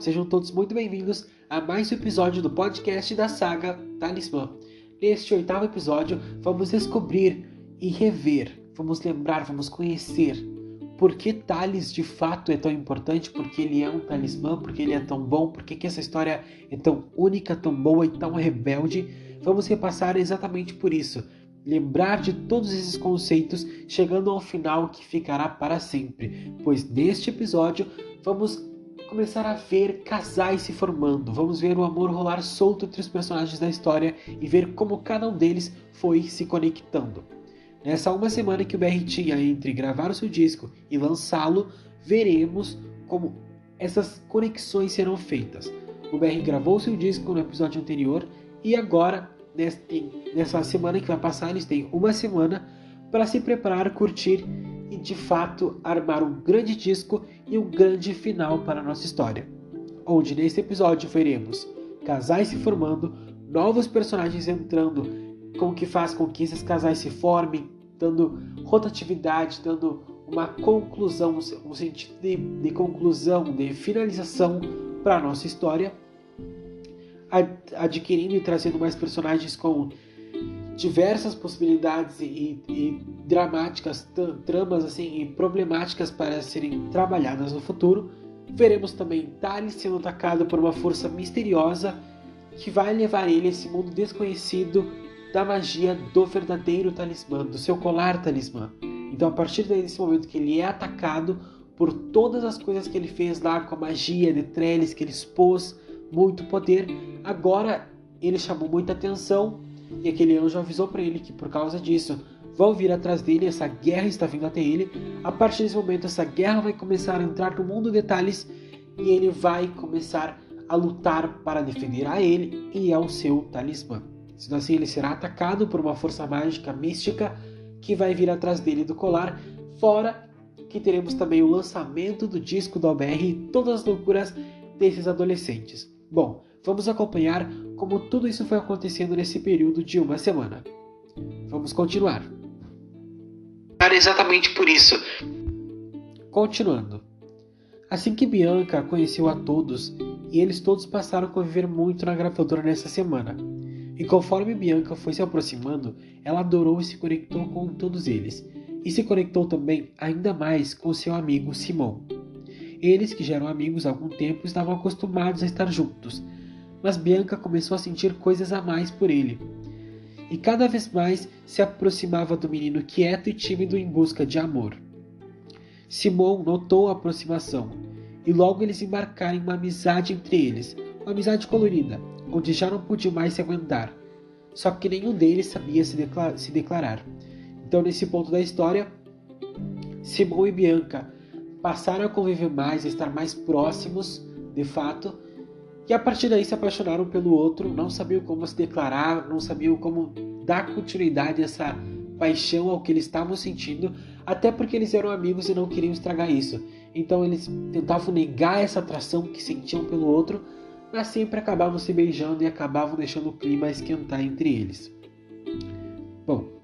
sejam todos muito bem-vindos a mais um episódio do podcast da saga Talismã. Neste oitavo episódio, vamos descobrir e rever, vamos lembrar, vamos conhecer por que Thales de fato é tão importante, porque ele é um talismã, porque ele é tão bom, porque que essa história é tão única, tão boa e tão rebelde. Vamos repassar exatamente por isso. Lembrar de todos esses conceitos, chegando ao final que ficará para sempre, pois neste episódio vamos começar a ver casais se formando, vamos ver o amor rolar solto entre os personagens da história e ver como cada um deles foi se conectando. Nessa uma semana que o BR tinha entre gravar o seu disco e lançá-lo, veremos como essas conexões serão feitas. O BR gravou seu disco no episódio anterior e agora, nessa semana que vai passar, eles têm uma semana para se preparar, curtir de fato armar um grande disco e um grande final para a nossa história. Onde neste episódio veremos casais se formando, novos personagens entrando, com o que faz com que esses casais se formem, dando rotatividade, dando uma conclusão, um sentido de, de conclusão, de finalização para a nossa história, adquirindo e trazendo mais personagens com diversas possibilidades e, e dramáticas, tramas assim e problemáticas para serem trabalhadas no futuro. Veremos também Thales sendo atacado por uma força misteriosa que vai levar ele a esse mundo desconhecido da magia do verdadeiro talismã, do seu colar talismã. Então, a partir desse momento que ele é atacado por todas as coisas que ele fez lá com a magia de Trellis, que ele expôs muito poder, agora ele chamou muita atenção e aquele anjo avisou para ele que por causa disso vão vir atrás dele, essa guerra está vindo até ele. A partir desse momento, essa guerra vai começar a entrar no mundo de detalhes e ele vai começar a lutar para defender a ele e ao seu talismã. Sendo assim, ele será atacado por uma força mágica mística que vai vir atrás dele do colar, fora que teremos também o lançamento do disco do OBR e todas as loucuras desses adolescentes. Bom, vamos acompanhar como tudo isso foi acontecendo nesse período de uma semana. Vamos continuar. Era exatamente por isso. Continuando. Assim que Bianca conheceu a todos, e eles todos passaram a conviver muito na gravadora nessa semana. E conforme Bianca foi se aproximando, ela adorou e se conectou com todos eles, e se conectou também ainda mais com seu amigo Simon. Eles, que já eram amigos há algum tempo, estavam acostumados a estar juntos, mas Bianca começou a sentir coisas a mais por ele. E cada vez mais se aproximava do menino quieto e tímido em busca de amor. Simon notou a aproximação, e logo eles embarcaram em uma amizade entre eles, uma amizade colorida, onde já não podiam mais se aguentar. Só que nenhum deles sabia se, declar se declarar. Então, nesse ponto da história, Simon e Bianca passaram a conviver mais, a estar mais próximos, de fato, e a partir daí se apaixonaram pelo outro, não sabiam como se declarar, não sabiam como dar continuidade a essa paixão ao que eles estavam sentindo, até porque eles eram amigos e não queriam estragar isso. Então eles tentavam negar essa atração que sentiam pelo outro, mas sempre acabavam se beijando e acabavam deixando o clima esquentar entre eles. Bom,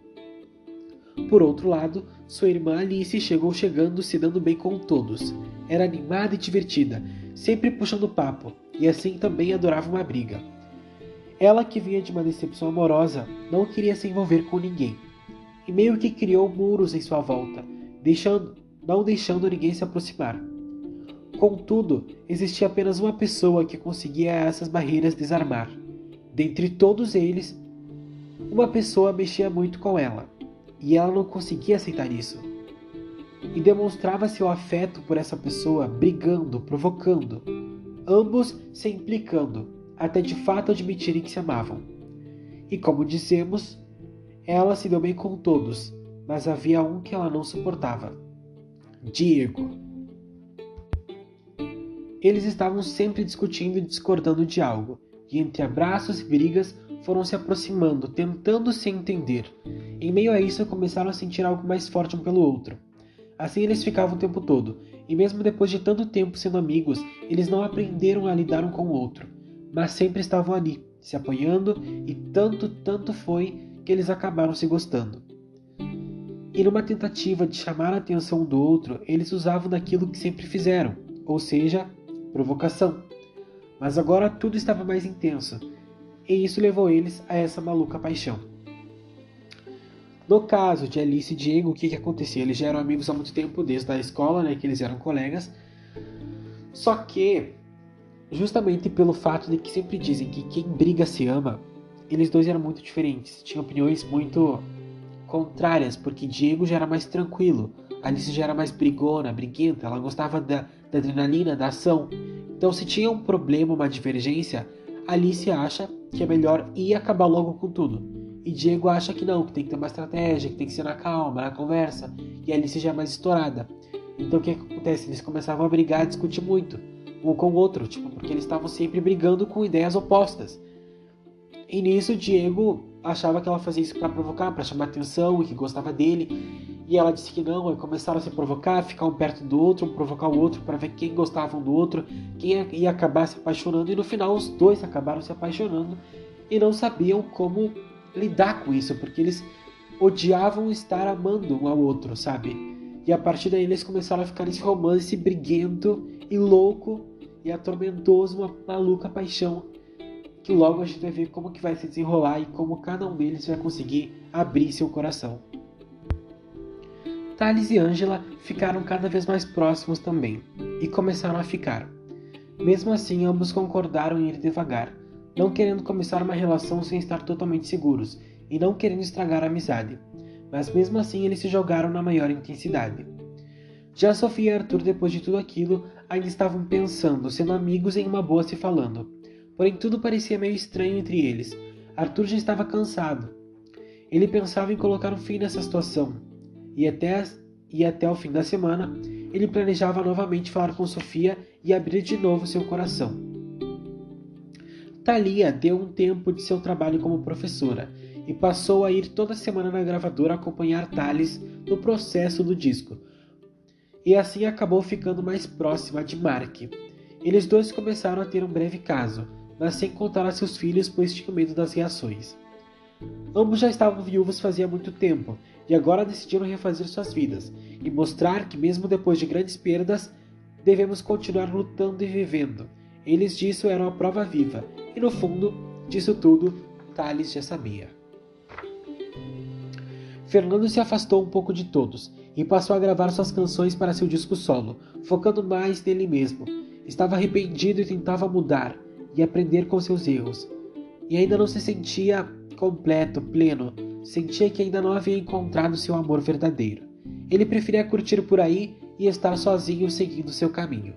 por outro lado, sua irmã Alice chegou chegando se dando bem com todos. Era animada e divertida, sempre puxando papo, e assim também adorava uma briga. Ela, que vinha de uma decepção amorosa, não queria se envolver com ninguém, e meio que criou muros em sua volta, deixando, não deixando ninguém se aproximar. Contudo, existia apenas uma pessoa que conseguia essas barreiras desarmar. Dentre todos eles, uma pessoa mexia muito com ela, e ela não conseguia aceitar isso. E demonstrava seu afeto por essa pessoa brigando, provocando, ambos se implicando, até de fato admitirem que se amavam. E como dissemos, ela se deu bem com todos, mas havia um que ela não suportava: Diego. Eles estavam sempre discutindo e discordando de algo, e entre abraços e brigas foram se aproximando, tentando se entender. Em meio a isso, começaram a sentir algo mais forte um pelo outro. Assim eles ficavam o tempo todo, e mesmo depois de tanto tempo sendo amigos, eles não aprenderam a lidar um com o outro, mas sempre estavam ali, se apoiando, e tanto, tanto foi que eles acabaram se gostando. E numa tentativa de chamar a atenção do outro, eles usavam daquilo que sempre fizeram, ou seja, provocação. mas agora tudo estava mais intenso, e isso levou eles a essa maluca paixão. No caso de Alice e Diego, o que, que acontecia? Eles já eram amigos há muito tempo, desde a escola, né, que eles eram colegas. Só que, justamente pelo fato de que sempre dizem que quem briga se ama, eles dois eram muito diferentes, tinham opiniões muito contrárias, porque Diego já era mais tranquilo, Alice já era mais brigona, briguenta, ela gostava da, da adrenalina, da ação. Então, se tinha um problema, uma divergência, Alice acha que é melhor ir acabar logo com tudo. E Diego acha que não, que tem que ter uma estratégia, que tem que ser na calma, na conversa. E Alice já é mais estourada. Então o que, que acontece? Eles começavam a brigar, a discutir muito, um com o outro, tipo, porque eles estavam sempre brigando com ideias opostas. E nisso Diego achava que ela fazia isso para provocar, para chamar atenção e que gostava dele. E ela disse que não, e começaram a se provocar, ficar um perto do outro, um provocar o outro para ver quem gostava um do outro, quem ia acabar se apaixonando. E no final os dois acabaram se apaixonando e não sabiam como lidar com isso, porque eles odiavam estar amando um ao outro, sabe? E a partir daí eles começaram a ficar nesse romance briguento e louco e atormentoso, uma maluca paixão que logo a gente vai ver como que vai se desenrolar e como cada um deles vai conseguir abrir seu coração. Thales e Angela ficaram cada vez mais próximos também, e começaram a ficar. Mesmo assim, ambos concordaram em ir devagar, não querendo começar uma relação sem estar totalmente seguros e não querendo estragar a amizade. Mas mesmo assim, eles se jogaram na maior intensidade. Já Sofia e Arthur, depois de tudo aquilo, ainda estavam pensando, sendo amigos em uma boa se falando. Porém, tudo parecia meio estranho entre eles. Arthur já estava cansado. Ele pensava em colocar um fim nessa situação. E até, e até o fim da semana, ele planejava novamente falar com Sofia e abrir de novo seu coração. Thalia deu um tempo de seu trabalho como professora e passou a ir toda semana na gravadora acompanhar Thales no processo do disco. E assim acabou ficando mais próxima de Mark. Eles dois começaram a ter um breve caso, mas sem contar a seus filhos, pois tinham medo das reações. Ambos já estavam viúvos fazia muito tempo e agora decidiram refazer suas vidas e mostrar que, mesmo depois de grandes perdas, devemos continuar lutando e vivendo. Eles disso eram a prova viva, e no fundo, disso tudo, Thales já sabia. Fernando se afastou um pouco de todos e passou a gravar suas canções para seu disco solo, focando mais nele mesmo. Estava arrependido e tentava mudar, e aprender com seus erros. E ainda não se sentia completo, pleno, sentia que ainda não havia encontrado seu amor verdadeiro. Ele preferia curtir por aí e estar sozinho seguindo seu caminho.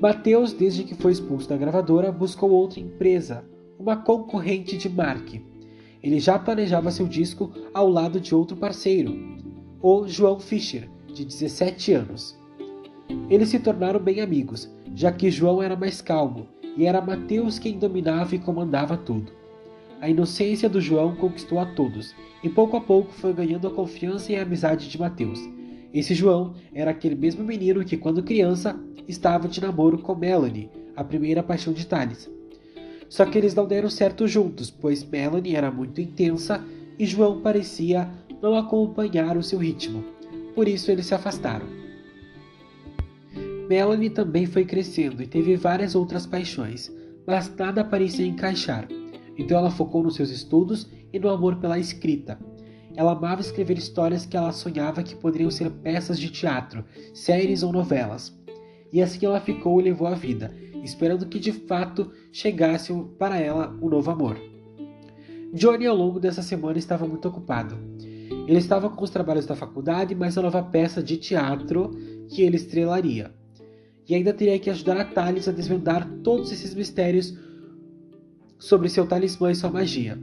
Mateus, desde que foi expulso da gravadora, buscou outra empresa, uma concorrente de Mark. Ele já planejava seu disco ao lado de outro parceiro, o João Fischer, de 17 anos. Eles se tornaram bem amigos, já que João era mais calmo e era Mateus quem dominava e comandava tudo. A inocência do João conquistou a todos, e pouco a pouco foi ganhando a confiança e a amizade de Mateus. Esse João era aquele mesmo menino que, quando criança, estava de namoro com Melanie, a primeira paixão de Thales. Só que eles não deram certo juntos, pois Melanie era muito intensa e João parecia não acompanhar o seu ritmo. Por isso eles se afastaram. Melanie também foi crescendo e teve várias outras paixões, mas nada parecia encaixar. Então ela focou nos seus estudos e no amor pela escrita. Ela amava escrever histórias que ela sonhava que poderiam ser peças de teatro, séries ou novelas. E assim ela ficou e levou a vida, esperando que de fato chegasse para ela um novo amor. Johnny, ao longo dessa semana, estava muito ocupado. Ele estava com os trabalhos da faculdade, mais a nova peça de teatro que ele estrelaria e ainda teria que ajudar a Thales a desvendar todos esses mistérios sobre seu talismã e sua magia.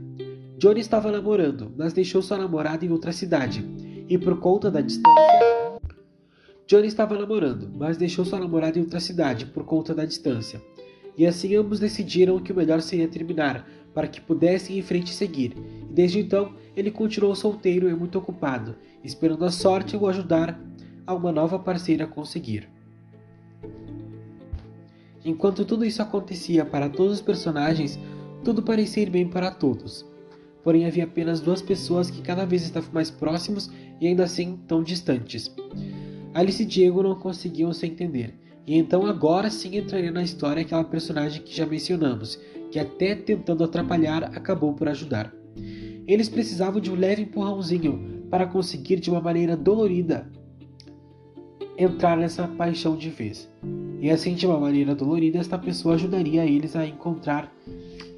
Johnny estava namorando, mas deixou sua namorada em outra cidade, e por conta da distância. Johnny estava namorando, mas deixou sua namorada em outra cidade por conta da distância. E assim ambos decidiram que o melhor seria terminar, para que pudessem em frente seguir. E desde então, ele continuou solteiro e muito ocupado, esperando a sorte o ajudar a uma nova parceira conseguir. Enquanto tudo isso acontecia para todos os personagens, tudo parecia ir bem para todos. Porém, havia apenas duas pessoas que cada vez estavam mais próximos e ainda assim tão distantes. Alice e Diego não conseguiam se entender, E então agora sim entraria na história aquela personagem que já mencionamos, que até tentando atrapalhar acabou por ajudar. Eles precisavam de um leve empurrãozinho para conseguir de uma maneira dolorida entrar nessa paixão de vez. E assim, de uma maneira dolorida, esta pessoa ajudaria eles a encontrar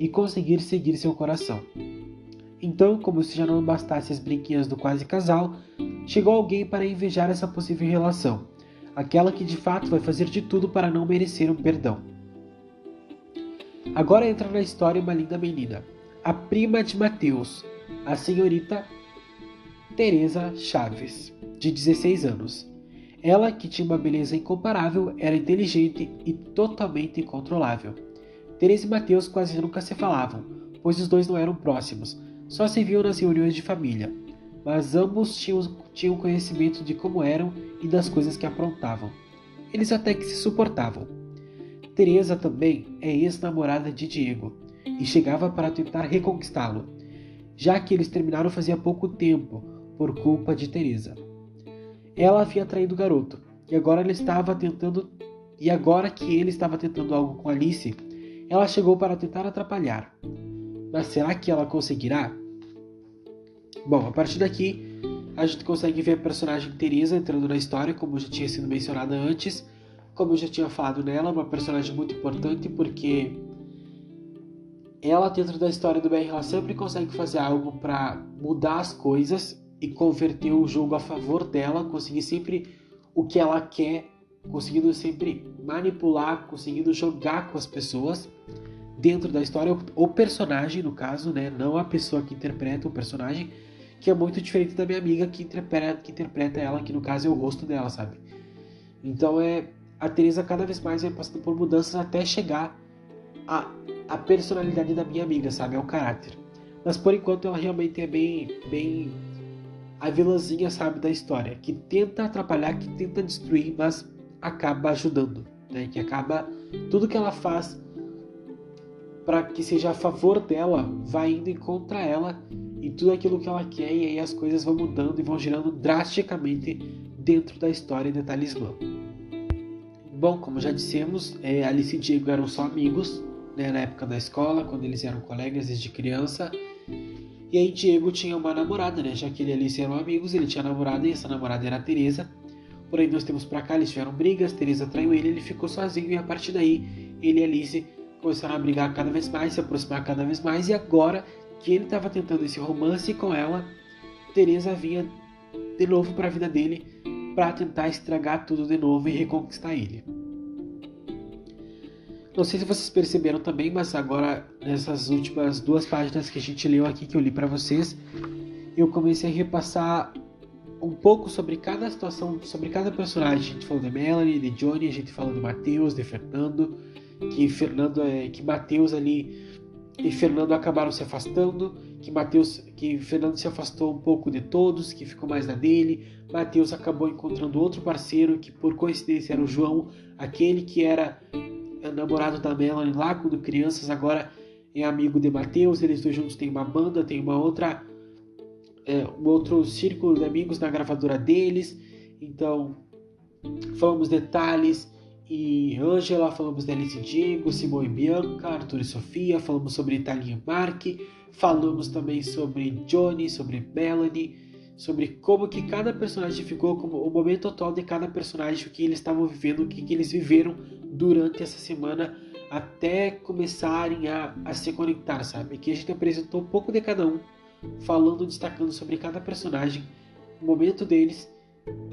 e conseguir seguir seu coração. Então, como se já não bastasse as brinquinhas do quase casal, chegou alguém para invejar essa possível relação, aquela que de fato vai fazer de tudo para não merecer um perdão. Agora entra na história uma linda menina, a prima de Mateus, a senhorita Teresa Chaves, de 16 anos. Ela, que tinha uma beleza incomparável, era inteligente e totalmente incontrolável. Teresa e Mateus quase nunca se falavam, pois os dois não eram próximos, só se viam nas reuniões de família. Mas ambos tinham, tinham conhecimento de como eram e das coisas que aprontavam. Eles até que se suportavam. Teresa também é ex-namorada de Diego e chegava para tentar reconquistá-lo, já que eles terminaram fazia pouco tempo por culpa de Teresa. Ela havia traído o garoto, e agora ele estava tentando e agora que ele estava tentando algo com Alice, ela chegou para tentar atrapalhar. Mas será que ela conseguirá? Bom, a partir daqui a gente consegue ver a personagem Teresa entrando na história, como já tinha sido mencionada antes. Como eu já tinha falado nela, uma personagem muito importante porque ela dentro da história do BR ela sempre consegue fazer algo para mudar as coisas e converter o jogo a favor dela, conseguir sempre o que ela quer, conseguindo sempre manipular, conseguindo jogar com as pessoas dentro da história, o personagem, no caso, né, não a pessoa que interpreta o personagem, que é muito diferente da minha amiga que interpreta, que interpreta ela, que no caso é o rosto dela, sabe? Então é a Teresa cada vez mais vai passando por mudanças até chegar a, a personalidade da minha amiga, sabe? É o caráter. Mas por enquanto ela realmente é bem, bem a vilãzinha, sabe, da história, que tenta atrapalhar, que tenta destruir, mas acaba ajudando, né? Que acaba tudo que ela faz para que seja a favor dela, vai indo contra ela e tudo aquilo que ela quer e aí as coisas vão mudando e vão girando drasticamente dentro da história de Talismã. Bom, como já dissemos, é, Alice e Diego eram só amigos né, na época da escola, quando eles eram colegas desde criança. E aí Diego tinha uma namorada, né? Já que ele e Alice eram amigos, ele tinha namorada e essa namorada era a Teresa. Porém, nós temos pra cá, eles tiveram brigas, Teresa traiu ele, ele ficou sozinho e a partir daí ele e Alice começaram a brigar cada vez mais, se aproximar cada vez mais e agora que ele estava tentando esse romance com ela, Teresa vinha de novo para a vida dele para tentar estragar tudo de novo e reconquistar ele. Não sei se vocês perceberam também, mas agora nessas últimas duas páginas que a gente leu aqui, que eu li para vocês, eu comecei a repassar um pouco sobre cada situação, sobre cada personagem. A gente falou de Melanie, de Johnny, a gente falou de Mateus, de Fernando, que Fernando é que Mateus ali e Fernando acabaram se afastando, que Mateus, que Fernando se afastou um pouco de todos, que ficou mais na dele. Mateus acabou encontrando outro parceiro que por coincidência era o João, aquele que era namorado da Melanie lá quando crianças, agora é amigo de Mateus. Eles dois juntos têm uma banda, tem uma outra, é, um outro círculo de amigos na gravadora deles. Então, falamos detalhes e Angela, falamos de Alice Diego, Simone e Bianca, Arthur e Sofia, falamos sobre Italia e Mark, falamos também sobre Johnny, sobre Melanie, sobre como que cada personagem ficou, como o momento atual de cada personagem, o que eles estavam vivendo, o que, que eles viveram durante essa semana até começarem a, a se conectar, sabe? Aqui a gente apresentou um pouco de cada um, falando, destacando sobre cada personagem, o momento deles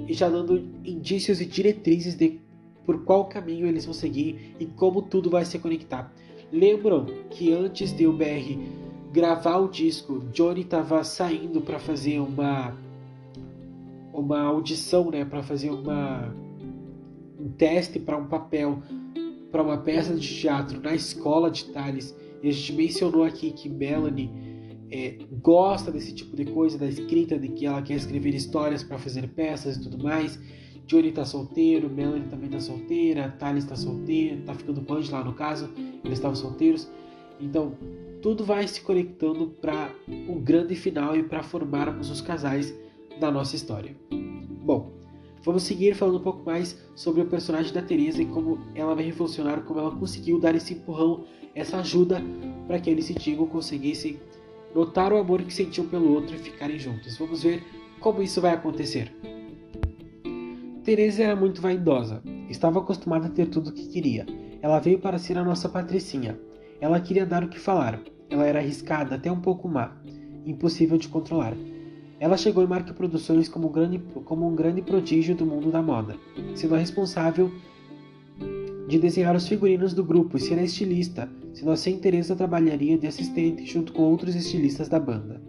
e já dando indícios e diretrizes de por qual caminho eles vão seguir e como tudo vai se conectar. Lembram que antes de o BR gravar o disco, Johnny estava saindo para fazer uma uma audição, né, para fazer uma um teste para um papel para uma peça de teatro na escola de Thales. E a gente mencionou aqui que Melanie é, gosta desse tipo de coisa, da escrita, de que ela quer escrever histórias para fazer peças e tudo mais. Johnny tá solteiro, Melanie também tá solteira, Thales tá solteiro, tá ficando com lá no caso, eles estavam solteiros. Então, tudo vai se conectando para um grande final e para formarmos os casais da nossa história. Bom, Vamos seguir falando um pouco mais sobre o personagem da Teresa e como ela vai revolucionar, como ela conseguiu dar esse empurrão, essa ajuda para que eles e Diego conseguissem notar o amor que sentiam pelo outro e ficarem juntos. Vamos ver como isso vai acontecer. Teresa era muito vaidosa, estava acostumada a ter tudo o que queria. Ela veio para ser a nossa patricinha. Ela queria dar o que falar. Ela era arriscada, até um pouco má, impossível de controlar. Ela chegou em Marca Produções como um, grande, como um grande prodígio do mundo da moda, sendo a responsável de desenhar os figurinos do grupo e ser a estilista, sendo assim Teresa trabalharia de assistente junto com outros estilistas da banda.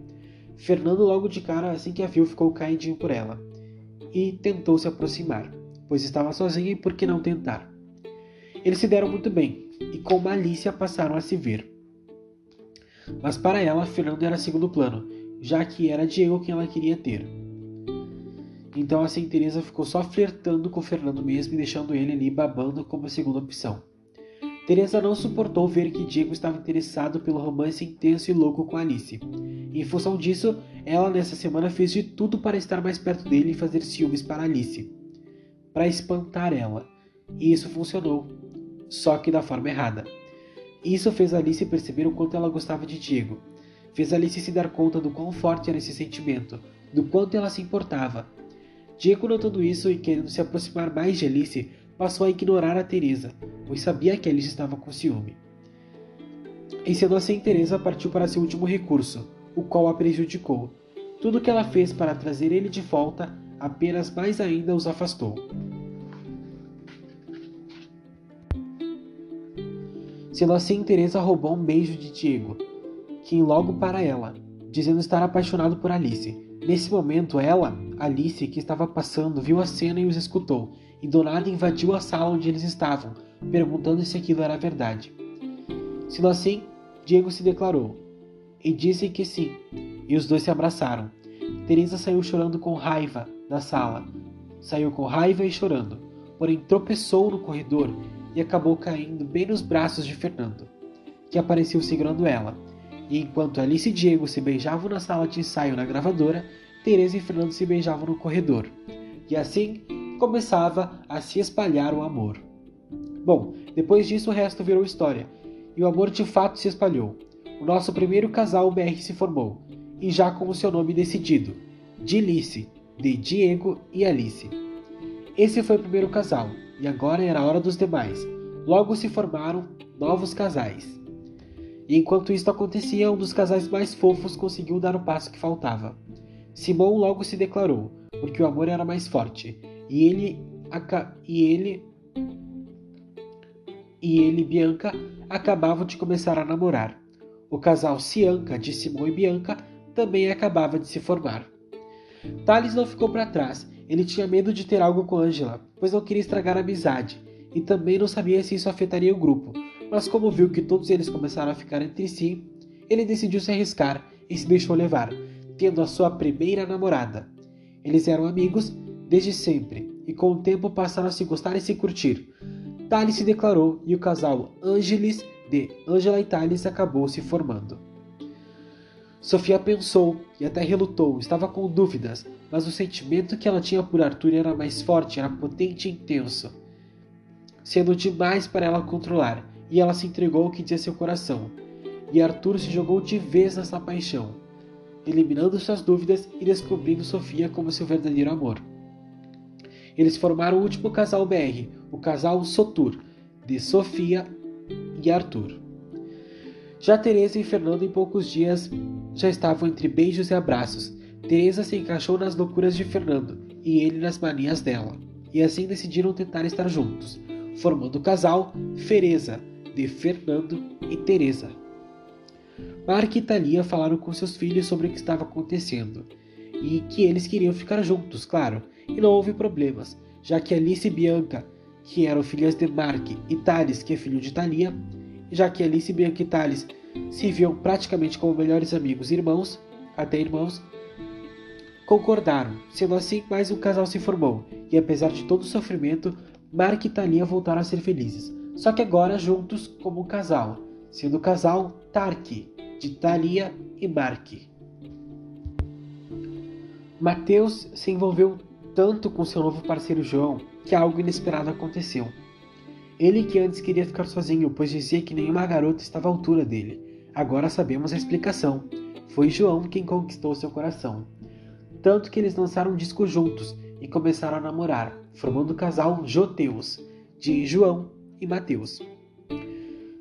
Fernando logo de cara, assim que a viu, ficou caidinho por ela e tentou se aproximar, pois estava sozinha e por que não tentar? Eles se deram muito bem e com malícia passaram a se ver. Mas para ela, Fernando era segundo plano já que era Diego quem ela queria ter. Então assim Teresa ficou só flertando com Fernando mesmo e deixando ele ali babando como segunda opção. Teresa não suportou ver que Diego estava interessado pelo romance intenso e louco com Alice. Em função disso, ela nessa semana fez de tudo para estar mais perto dele e fazer ciúmes para Alice, para espantar ela. E isso funcionou, só que da forma errada. Isso fez Alice perceber o quanto ela gostava de Diego fez Alice se dar conta do quão forte era esse sentimento, do quanto ela se importava. Diego, notando isso e querendo se aproximar mais de Alice, passou a ignorar a Teresa, pois sabia que Alice estava com ciúme. E sendo assim, Teresa partiu para seu último recurso, o qual a prejudicou. Tudo o que ela fez para trazer ele de volta apenas mais ainda os afastou. Sendo assim, Teresa roubou um beijo de Diego, que logo para ela, dizendo estar apaixonado por Alice. Nesse momento, ela, Alice, que estava passando, viu a cena e os escutou, e do nada invadiu a sala onde eles estavam, perguntando se aquilo era verdade. Sendo assim, Diego se declarou, e disse que sim, e os dois se abraçaram. Teresa saiu chorando com raiva da sala. Saiu com raiva e chorando, porém tropeçou no corredor e acabou caindo bem nos braços de Fernando, que apareceu segurando ela e enquanto Alice e Diego se beijavam na sala de ensaio na gravadora, Teresa e Fernando se beijavam no corredor. E assim começava a se espalhar o amor. Bom, depois disso o resto virou história, e o amor de fato se espalhou. O nosso primeiro casal BR se formou, e já com o seu nome decidido, Dilice, de Diego e Alice. Esse foi o primeiro casal, e agora era a hora dos demais. Logo se formaram novos casais. E enquanto isso acontecia, um dos casais mais fofos conseguiu dar o passo que faltava. Simão logo se declarou, porque o amor era mais forte, e ele e ele e ele Bianca acabavam de começar a namorar. O casal Cianca de Simão e Bianca também acabava de se formar. Thales não ficou para trás. Ele tinha medo de ter algo com Angela, pois não queria estragar a amizade, e também não sabia se isso afetaria o grupo, mas como viu que todos eles começaram a ficar entre si, ele decidiu se arriscar e se deixou levar, tendo a sua primeira namorada. Eles eram amigos desde sempre e com o tempo passaram a se gostar e se curtir. Thales se declarou e o casal Angelis de Angela e Thales acabou se formando. Sofia pensou e até relutou, estava com dúvidas, mas o sentimento que ela tinha por Arthur era mais forte, era potente e intenso, sendo demais para ela controlar e ela se entregou ao que dizia seu coração. E Arthur se jogou de vez nessa paixão, eliminando suas dúvidas e descobrindo Sofia como seu verdadeiro amor. Eles formaram o último casal BR, o casal Sotur, de Sofia e Arthur. Já Teresa e Fernando em poucos dias já estavam entre beijos e abraços. Teresa se encaixou nas loucuras de Fernando e ele nas manias dela, e assim decidiram tentar estar juntos, formando o casal Fereza, de Fernando e Teresa. Mark e Thalia falaram com seus filhos sobre o que estava acontecendo e que eles queriam ficar juntos, claro, e não houve problemas, já que Alice e Bianca, que eram filhas de Mark, e Thales, que é filho de Thalia, já que Alice, Bianca e Thales se viam praticamente como melhores amigos e irmãos, até irmãos, concordaram. Sendo assim, mais um casal se formou, e apesar de todo o sofrimento, Mark e Thalia voltaram a ser felizes só que agora juntos como casal, sendo o casal Tark, de Thalia e Mark. Mateus se envolveu tanto com seu novo parceiro João que algo inesperado aconteceu. Ele que antes queria ficar sozinho, pois dizia que nenhuma garota estava à altura dele. Agora sabemos a explicação. Foi João quem conquistou seu coração. Tanto que eles lançaram um disco juntos e começaram a namorar, formando o casal Joteus, de João e Mateus.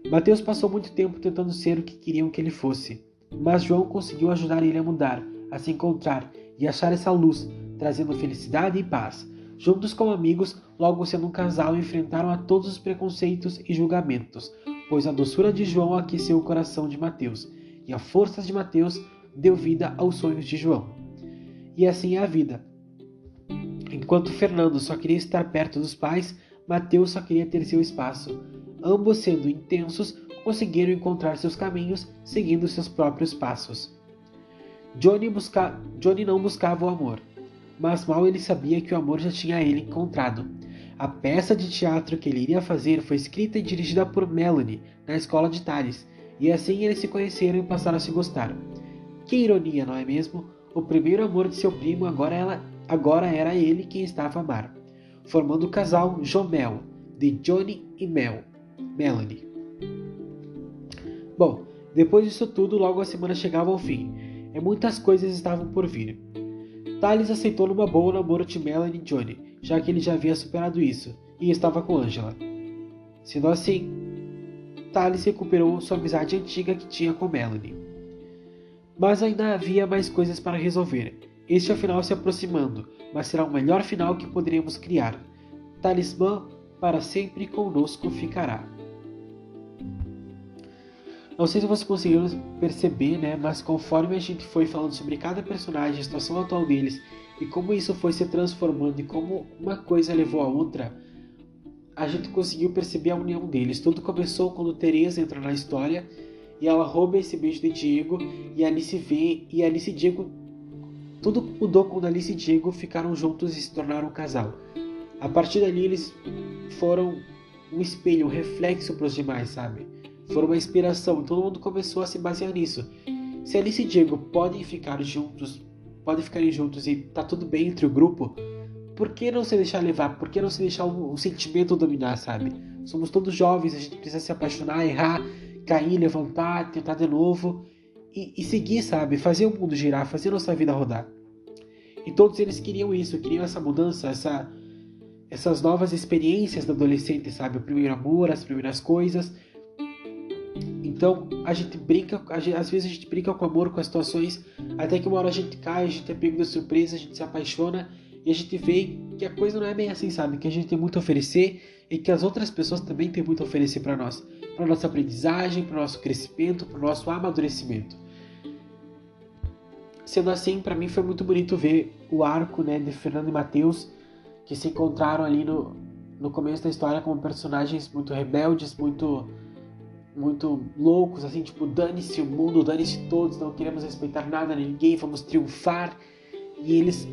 Mateus passou muito tempo tentando ser o que queriam que ele fosse, mas João conseguiu ajudar ele a mudar, a se encontrar e achar essa luz, trazendo felicidade e paz. Juntos como amigos, logo sendo um casal, enfrentaram a todos os preconceitos e julgamentos, pois a doçura de João aqueceu o coração de Mateus, e a força de Mateus deu vida aos sonhos de João. E assim é a vida. Enquanto Fernando só queria estar perto dos pais, Mateus só queria ter seu espaço. Ambos, sendo intensos, conseguiram encontrar seus caminhos seguindo seus próprios passos. Johnny, busca... Johnny não buscava o amor, mas mal ele sabia que o amor já tinha ele encontrado. A peça de teatro que ele iria fazer foi escrita e dirigida por Melanie na escola de Tales, e assim eles se conheceram e passaram a se gostar. Que ironia, não é mesmo? O primeiro amor de seu primo agora, ela... agora era ele quem estava a amar, formando o casal Jomel, de Johnny e Mel, Melanie. Bom, depois disso tudo, logo a semana chegava ao fim, e muitas coisas estavam por vir. Thales aceitou numa boa o namoro de Melanie e Johnny, já que ele já havia superado isso e estava com Angela. Sendo assim, Thales recuperou sua amizade antiga que tinha com Melanie. Mas ainda havia mais coisas para resolver. Este é o final se aproximando, mas será o melhor final que poderíamos criar. Talismã para sempre conosco ficará. Não sei se vocês conseguiram perceber, né? Mas conforme a gente foi falando sobre cada personagem, a situação atual deles e como isso foi se transformando e como uma coisa levou a outra, a gente conseguiu perceber a união deles. Tudo começou quando Teresa entra na história e ela rouba esse beijo de Diego e Alice vê e Alice e Diego tudo mudou quando Alice e Diego ficaram juntos e se tornaram um casal. A partir dali eles foram um espelho, um reflexo para os demais, sabe? Foram uma inspiração todo mundo começou a se basear nisso. Se Alice e Diego podem ficar juntos, podem ficarem juntos e tá tudo bem entre o grupo, por que não se deixar levar? Por que não se deixar o, o sentimento dominar, sabe? Somos todos jovens, a gente precisa se apaixonar, errar, cair, levantar, tentar de novo e, e seguir, sabe? Fazer o mundo girar, fazer nossa vida rodar. E todos eles queriam isso, queriam essa mudança, essa, essas novas experiências do adolescente, sabe? O primeiro amor, as primeiras coisas. Então a gente brinca, a gente, às vezes a gente brinca com amor, com as situações, até que uma hora a gente cai, a gente é pego de surpresa, a gente se apaixona e a gente vê que a coisa não é bem assim, sabe? Que a gente tem muito a oferecer e que as outras pessoas também têm muito a oferecer para nós, para nossa aprendizagem, para nosso crescimento, para o nosso amadurecimento. Sendo assim, para mim foi muito bonito ver o arco né, de Fernando e Mateus que se encontraram ali no, no começo da história como personagens muito rebeldes, muito muito loucos, assim, tipo, dane-se o mundo, dane-se todos, não queremos respeitar nada, ninguém, vamos triunfar. E eles,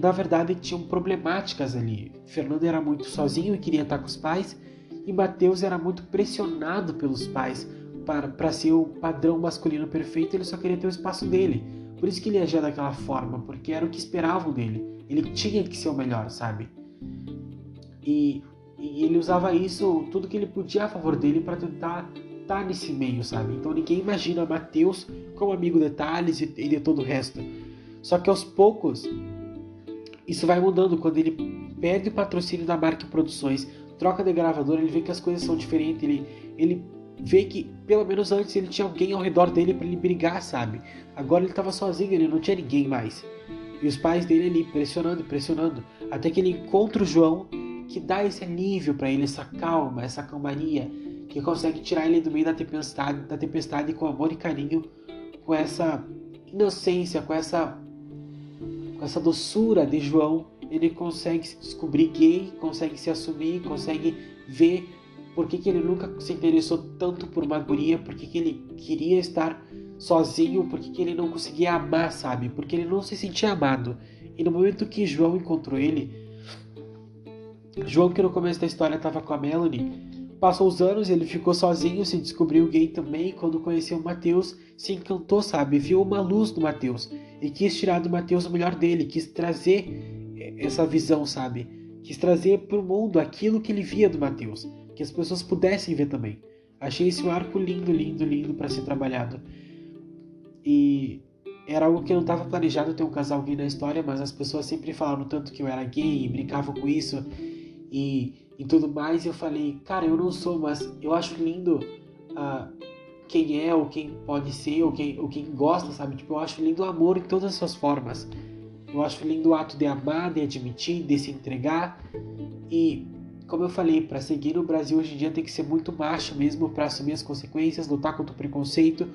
na verdade, tinham problemáticas ali. Fernando era muito sozinho e queria estar com os pais, e Mateus era muito pressionado pelos pais para, para ser o padrão masculino perfeito, ele só queria ter o espaço dele. Por isso que ele agia daquela forma, porque era o que esperavam dele. Ele tinha que ser o melhor, sabe? E, e ele usava isso, tudo que ele podia a favor dele, para tentar tá nesse meio, sabe? Então ninguém imagina Mateus como amigo de Thales e, de todo o resto. Só que aos poucos isso vai mudando quando ele perde o patrocínio da marca Produções, troca de gravador, ele vê que as coisas são diferentes, ele, ele vê que pelo menos antes ele tinha alguém ao redor dele para ele brigar, sabe? Agora ele estava sozinho, ele não tinha ninguém mais. E os pais dele ali pressionando, pressionando, até que ele encontra o João, que dá esse alívio para ele, essa calma, essa calmaria, que consegue tirar ele do meio da tempestade, da tempestade com amor e carinho, com essa inocência, com essa com essa doçura de João, ele consegue se descobrir gay, consegue se assumir, consegue ver por que, que ele nunca se interessou tanto por uma guria, por que, que ele queria estar sozinho, por que, que ele não conseguia amar, sabe? Porque ele não se sentia amado. E no momento que João encontrou ele, João que no começo da história estava com a Melanie, Passou os anos, ele ficou sozinho, se descobriu gay também. Quando conheceu Mateus, se encantou, sabe? Viu uma luz no Mateus e quis tirar do Mateus o melhor dele, quis trazer é, essa visão, sabe? Quis trazer para o mundo aquilo que ele via do Mateus, que as pessoas pudessem ver também. Achei esse um arco lindo, lindo, lindo para ser trabalhado. E era algo que não estava planejado ter um casal gay na história, mas as pessoas sempre falaram tanto que eu era gay e brincavam com isso e, e tudo mais. E eu falei, cara, eu não sou, mas eu acho lindo uh, quem é, ou quem pode ser, ou quem, ou quem gosta, sabe? Tipo, eu acho lindo o amor em todas as suas formas. Eu acho lindo o ato de amar, de admitir, de se entregar. E, como eu falei, para seguir no Brasil hoje em dia tem que ser muito macho mesmo para assumir as consequências, lutar contra o preconceito,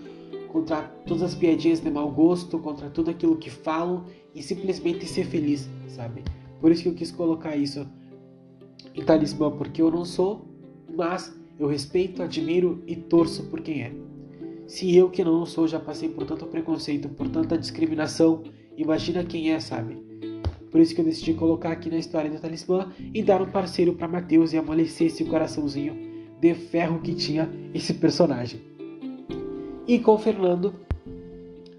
contra todas as piadinhas de mau gosto, contra tudo aquilo que falam e simplesmente ser feliz, sabe? Por isso que eu quis colocar isso em talismã, porque eu não sou, mas eu respeito, admiro e torço por quem é. Se eu que não sou já passei por tanto preconceito, por tanta discriminação Imagina quem é, sabe? Por isso que eu decidi colocar aqui na história do talismã e dar um parceiro para Mateus e amolecer esse coraçãozinho de ferro que tinha esse personagem. E com o Fernando,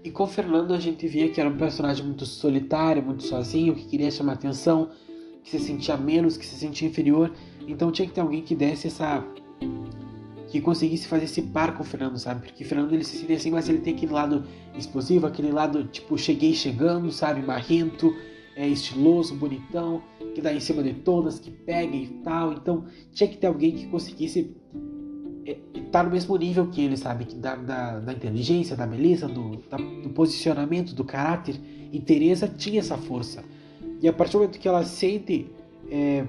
e com Fernando a gente via que era um personagem muito solitário, muito sozinho, que queria chamar atenção, que se sentia menos, que se sentia inferior. Então tinha que ter alguém que desse essa que conseguisse fazer esse par com o Fernando, sabe? Porque o Fernando ele se sente assim, mas ele tem aquele lado explosivo, aquele lado tipo cheguei chegando, sabe? Marrento, é, estiloso, bonitão, que dá em cima de todas, que pega e tal. Então tinha que ter alguém que conseguisse tá no mesmo nível que ele, sabe? Da, da, da inteligência, da beleza, do, da, do posicionamento, do caráter. E Teresa tinha essa força. E a partir do momento que ela sente é,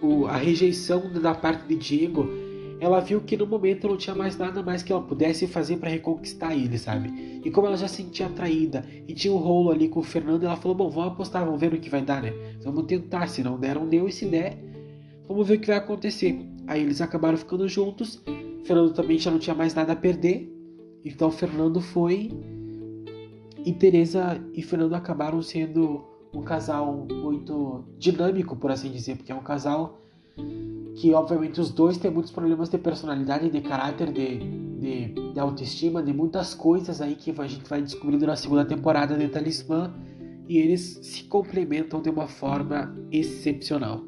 o, a rejeição da parte de Diego ela viu que no momento não tinha mais nada mais que ela pudesse fazer para reconquistar ele, sabe? E como ela já se sentia atraída e tinha um rolo ali com o Fernando, ela falou: Bom, vamos apostar, vamos ver o que vai dar, né? Vamos tentar, se não der, não deu, e se der, vamos ver o que vai acontecer. Aí eles acabaram ficando juntos, Fernando também já não tinha mais nada a perder, então Fernando foi. E Teresa e Fernando acabaram sendo um casal muito dinâmico, por assim dizer, porque é um casal que obviamente os dois têm muitos problemas de personalidade, de caráter, de, de, de, autoestima, de muitas coisas aí que a gente vai descobrindo na segunda temporada de Talismã e eles se complementam de uma forma excepcional.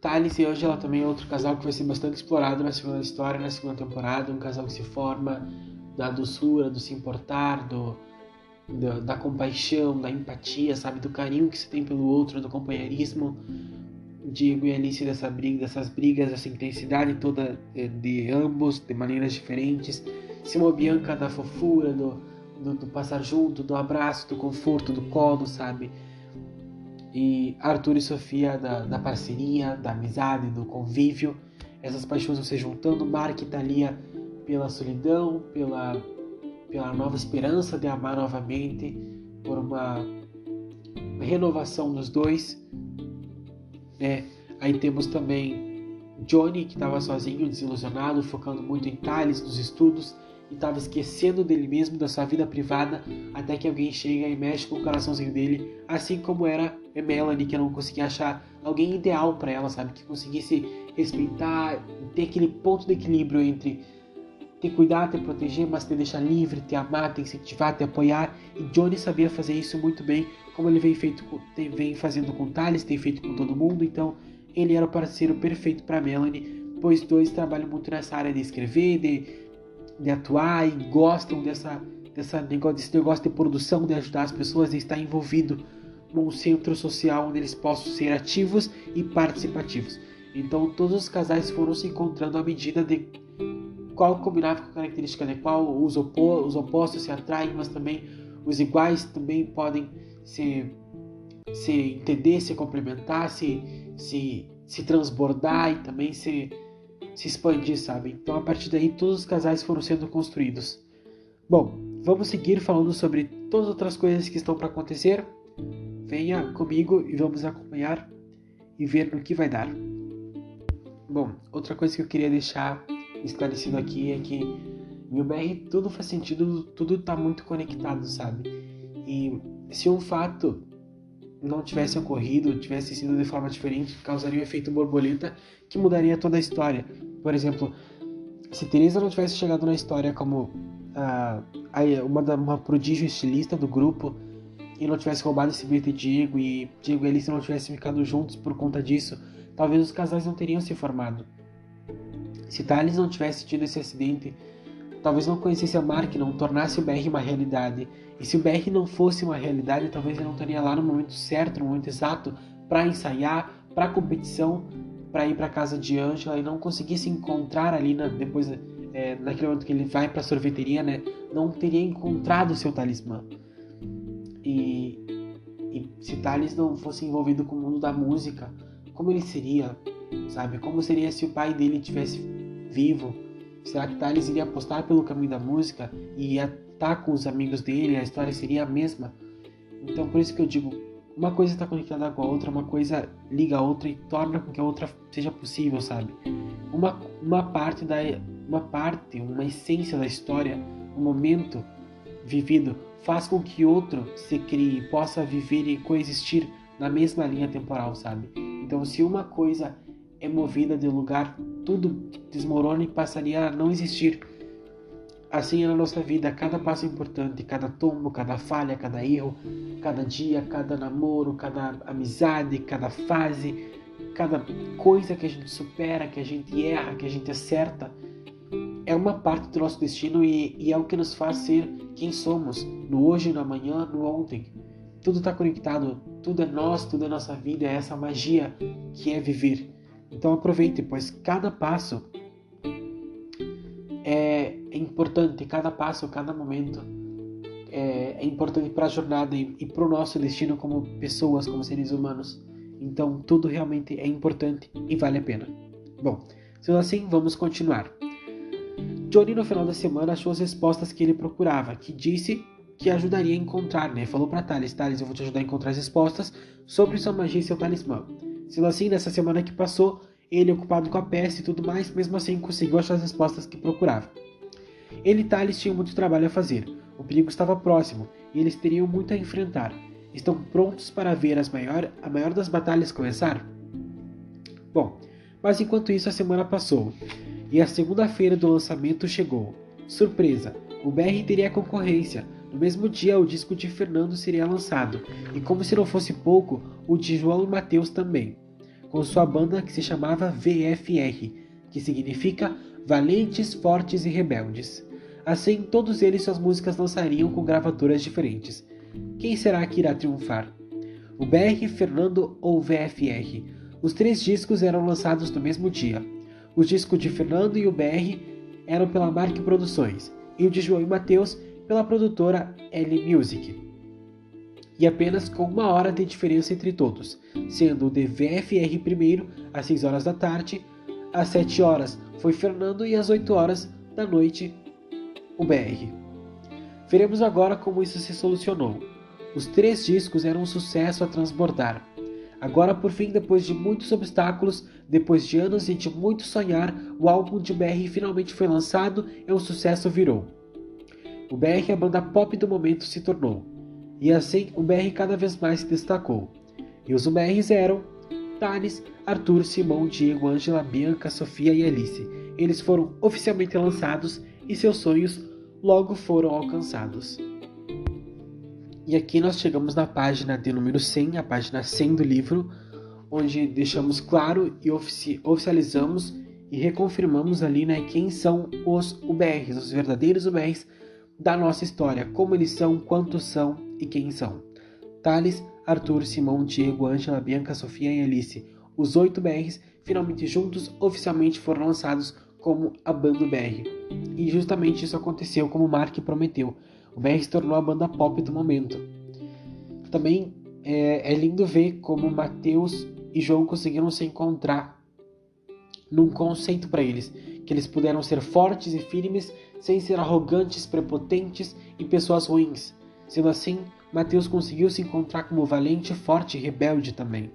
Thales e Angela também é outro casal que vai ser bastante explorado na segunda história, na segunda temporada, um casal que se forma da doçura, do se importar, do, do da compaixão, da empatia, sabe, do carinho que se tem pelo outro, do companheirismo Diego e Alice dessa briga, dessas brigas, essa intensidade toda eh, de ambos, de maneiras diferentes. Simão Bianca da fofura, do, do, do, passar junto, do abraço, do conforto, do colo, sabe? E Arthur e Sofia da, da parceria, da amizade, do convívio. Essas paixões vão se juntando. Mark e Thalia pela solidão, pela, pela nova esperança de amar novamente, por uma renovação dos dois né? Aí temos também Johnny, que estava sozinho, desilusionado, focando muito em Thales, nos estudos, e estava esquecendo dele mesmo, da sua vida privada, até que alguém chega e mexe com o coraçãozinho dele, assim como era Melanie, que não conseguia achar alguém ideal para ela, sabe? Que conseguisse respeitar, ter aquele ponto de equilíbrio entre te cuidar, te proteger, mas te deixar livre, te amar, te incentivar, te apoiar. E Johnny sabia fazer isso muito bem, como ele vem, feito, vem fazendo com Thales, tem feito com todo mundo. Então, ele era o parceiro perfeito para Melanie, pois dois trabalham muito nessa área de escrever, de, de atuar e gostam dessa, dessa negócio, desse negócio de produção, de ajudar as pessoas, de estar envolvido num centro social onde eles possam ser ativos e participativos. Então, todos os casais foram se encontrando à medida de qual combinava com a característica de qual os, os opostos se atraem, mas também os iguais também podem se, se entender, se complementar, se, se, se transbordar e também se, se expandir, sabe? Então a partir daí todos os casais foram sendo construídos. Bom, vamos seguir falando sobre todas as outras coisas que estão para acontecer. Venha comigo e vamos acompanhar e ver no que vai dar. Bom, outra coisa que eu queria deixar esclarecido aqui é que em UBR tudo faz sentido, tudo está muito conectado, sabe? E se um fato não tivesse ocorrido, tivesse sido de forma diferente, causaria um efeito borboleta que mudaria toda a história. Por exemplo, se Teresa não tivesse chegado na história como uh, uma, uma prodígio estilista do grupo e não tivesse roubado esse bilhete de Diego e Diego e Alice não tivessem ficado juntos por conta disso, talvez os casais não teriam se formado. Se Thales não tivesse tido esse acidente, talvez não conhecesse a Mark, não tornasse o BR uma realidade. E se o BR não fosse uma realidade, talvez ele não estaria lá no momento certo, no momento exato, para ensaiar, para competição, para ir para casa de Angela e não conseguisse encontrar ali na, depois é, naquele momento que ele vai para a sorveteria, né, não teria encontrado o seu talismã. E, e se Thales não fosse envolvido com o mundo da música, como ele seria, sabe? Como seria se o pai dele tivesse vivo? Será que Thales iria apostar pelo caminho da música e ia estar com os amigos dele? A história seria a mesma? Então, por isso que eu digo, uma coisa está conectada com a outra, uma coisa liga a outra e torna com que a outra seja possível, sabe? Uma, uma parte da uma parte, uma essência da história, um momento vivido faz com que outro se crie, possa viver e coexistir na mesma linha temporal, sabe? Então, se uma coisa é movida de lugar, tudo desmorona e passaria a não existir. Assim é na nossa vida, cada passo importante, cada tombo, cada falha, cada erro, cada dia, cada namoro, cada amizade, cada fase, cada coisa que a gente supera, que a gente erra, que a gente acerta, é uma parte do nosso destino e, e é o que nos faz ser quem somos, no hoje, no amanhã, no ontem. Tudo está conectado, tudo é nós, tudo é nossa vida, é essa magia que é viver. Então aproveite, pois cada passo é, importante, cada passo, cada momento é, é importante para a jornada e, e para o nosso destino como pessoas, como seres humanos. Então tudo realmente é importante e vale a pena. Bom, sendo assim, vamos continuar. Johnny no final da semana achou as respostas que ele procurava, que disse que ajudaria a encontrar, né? Falou para Thales, Thales, eu vou te ajudar a encontrar as respostas sobre sua magia e seu talismã. Sendo assim, nessa semana que passou, ele ocupado com a peste e tudo mais, mesmo assim conseguiu achar as respostas que procurava. Ele e Thales tinham muito trabalho a fazer. O perigo estava próximo e eles teriam muito a enfrentar. Estão prontos para ver as maior, a maior das batalhas começar? Bom, mas enquanto isso a semana passou e a segunda-feira do lançamento chegou. Surpresa! O BR teria concorrência. No mesmo dia, o disco de Fernando seria lançado, e como se não fosse pouco, o de João e Mateus também, com sua banda que se chamava VFR, que significa Valentes, Fortes e Rebeldes. Assim, todos eles suas músicas lançariam com gravaturas diferentes. Quem será que irá triunfar? O BR, Fernando ou VFR? Os três discos eram lançados no mesmo dia. Os discos de Fernando e o BR eram pela Mark Produções e o de João e Mateus pela produtora L Music. E apenas com uma hora de diferença entre todos, sendo o de VFR primeiro às 6 horas da tarde, às 7 horas foi Fernando e às 8 horas da noite o BR. Veremos agora como isso se solucionou. Os três discos eram um sucesso a transbordar. Agora, por fim, depois de muitos obstáculos, depois de anos e de muito sonhar, o álbum de BR finalmente foi lançado e o sucesso virou. O BR, a banda pop do momento, se tornou. E assim, o BR cada vez mais se destacou. E os BRs eram Thales, Arthur, Simão, Diego, Ângela, Bianca, Sofia e Alice. Eles foram oficialmente lançados e seus sonhos logo foram alcançados. E aqui nós chegamos na página de número 100, a página 100 do livro, onde deixamos claro e ofici oficializamos e reconfirmamos ali né, quem são os UBRs, os verdadeiros UBRs da nossa história, como eles são, quantos são e quem são. Thales, Arthur, Simão, Diego, Ângela, Bianca, Sofia e Alice, os oito BRs finalmente juntos oficialmente foram lançados como a banda BR. E justamente isso aconteceu como Mark prometeu. O BR se tornou a banda pop do momento. Também é, é lindo ver como Mateus e João conseguiram se encontrar num conceito para eles, que eles puderam ser fortes e firmes sem ser arrogantes, prepotentes e pessoas ruins. Sendo assim, Mateus conseguiu se encontrar como valente, forte e rebelde também.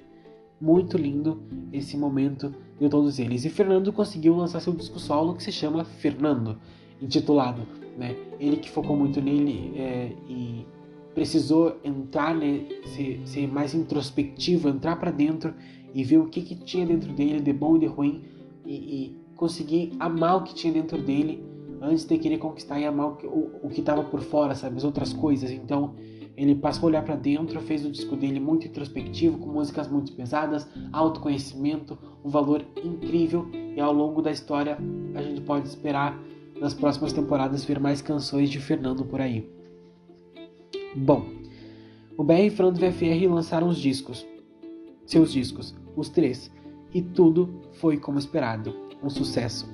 Muito lindo esse momento de todos eles. E Fernando conseguiu lançar seu disco solo que se chama Fernando, intitulado né? Ele que focou muito nele é, e precisou entrar, né, ser, ser mais introspectivo, entrar para dentro e ver o que, que tinha dentro dele de bom e de ruim e, e conseguir amar o que tinha dentro dele antes de querer conquistar e amar o que estava por fora, sabe, as outras coisas. Então Ele passou a olhar para dentro, fez o disco dele muito introspectivo, com músicas muito pesadas, autoconhecimento, um valor incrível e ao longo da história a gente pode esperar nas próximas temporadas ver mais canções de Fernando por aí. Bom, o BR e Fernando VFR lançaram os discos, seus discos, os três, e tudo foi como esperado, um sucesso.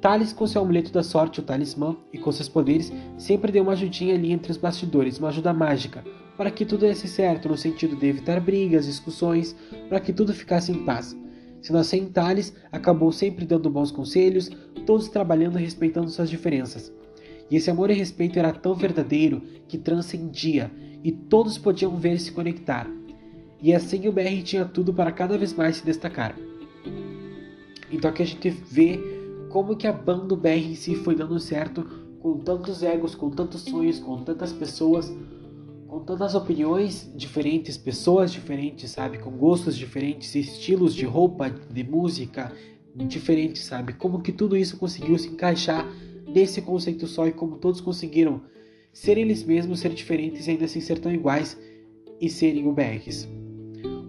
Thales, com seu amuleto da sorte, o talismã, e com seus poderes, sempre deu uma ajudinha ali entre os bastidores, uma ajuda mágica, para que tudo desse certo, no sentido de evitar brigas, discussões, para que tudo ficasse em paz. Sendo assim, Thales acabou sempre dando bons conselhos, todos trabalhando e respeitando suas diferenças. E esse amor e respeito era tão verdadeiro que transcendia, e todos podiam ver e se conectar. E assim o BR tinha tudo para cada vez mais se destacar. Então aqui a gente vê como que a banda BR em si foi dando certo com tantos egos, com tantos sonhos, com tantas pessoas, com tantas opiniões diferentes, pessoas diferentes, sabe? Com gostos diferentes, estilos de roupa, de música diferentes, sabe? Como que tudo isso conseguiu se encaixar nesse conceito só e como todos conseguiram ser eles mesmos, ser diferentes e ainda assim ser tão iguais e serem o BRs.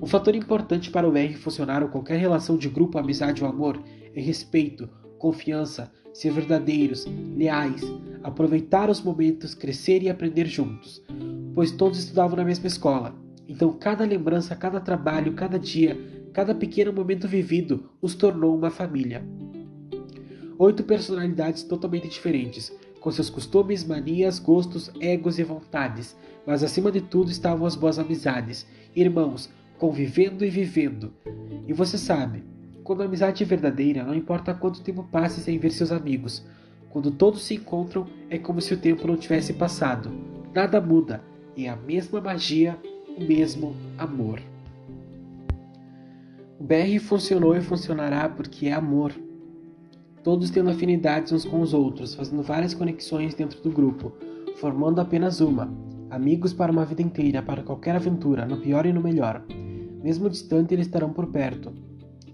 Um fator importante para o BR funcionar ou qualquer relação de grupo, amizade ou amor é respeito, confiança, ser verdadeiros, leais, aproveitar os momentos, crescer e aprender juntos, pois todos estudavam na mesma escola. Então, cada lembrança, cada trabalho, cada dia, cada pequeno momento vivido os tornou uma família. Oito personalidades totalmente diferentes, com seus costumes, manias, gostos, egos e vontades, mas acima de tudo estavam as boas amizades, irmãos, convivendo e vivendo. E você sabe, quando a amizade é verdadeira, não importa quanto tempo passe sem ver seus amigos. Quando todos se encontram, é como se o tempo não tivesse passado. Nada muda. É a mesma magia, o mesmo amor. O BR funcionou e funcionará porque é amor. Todos tendo afinidades uns com os outros, fazendo várias conexões dentro do grupo, formando apenas uma. Amigos para uma vida inteira, para qualquer aventura, no pior e no melhor. Mesmo distante, eles estarão por perto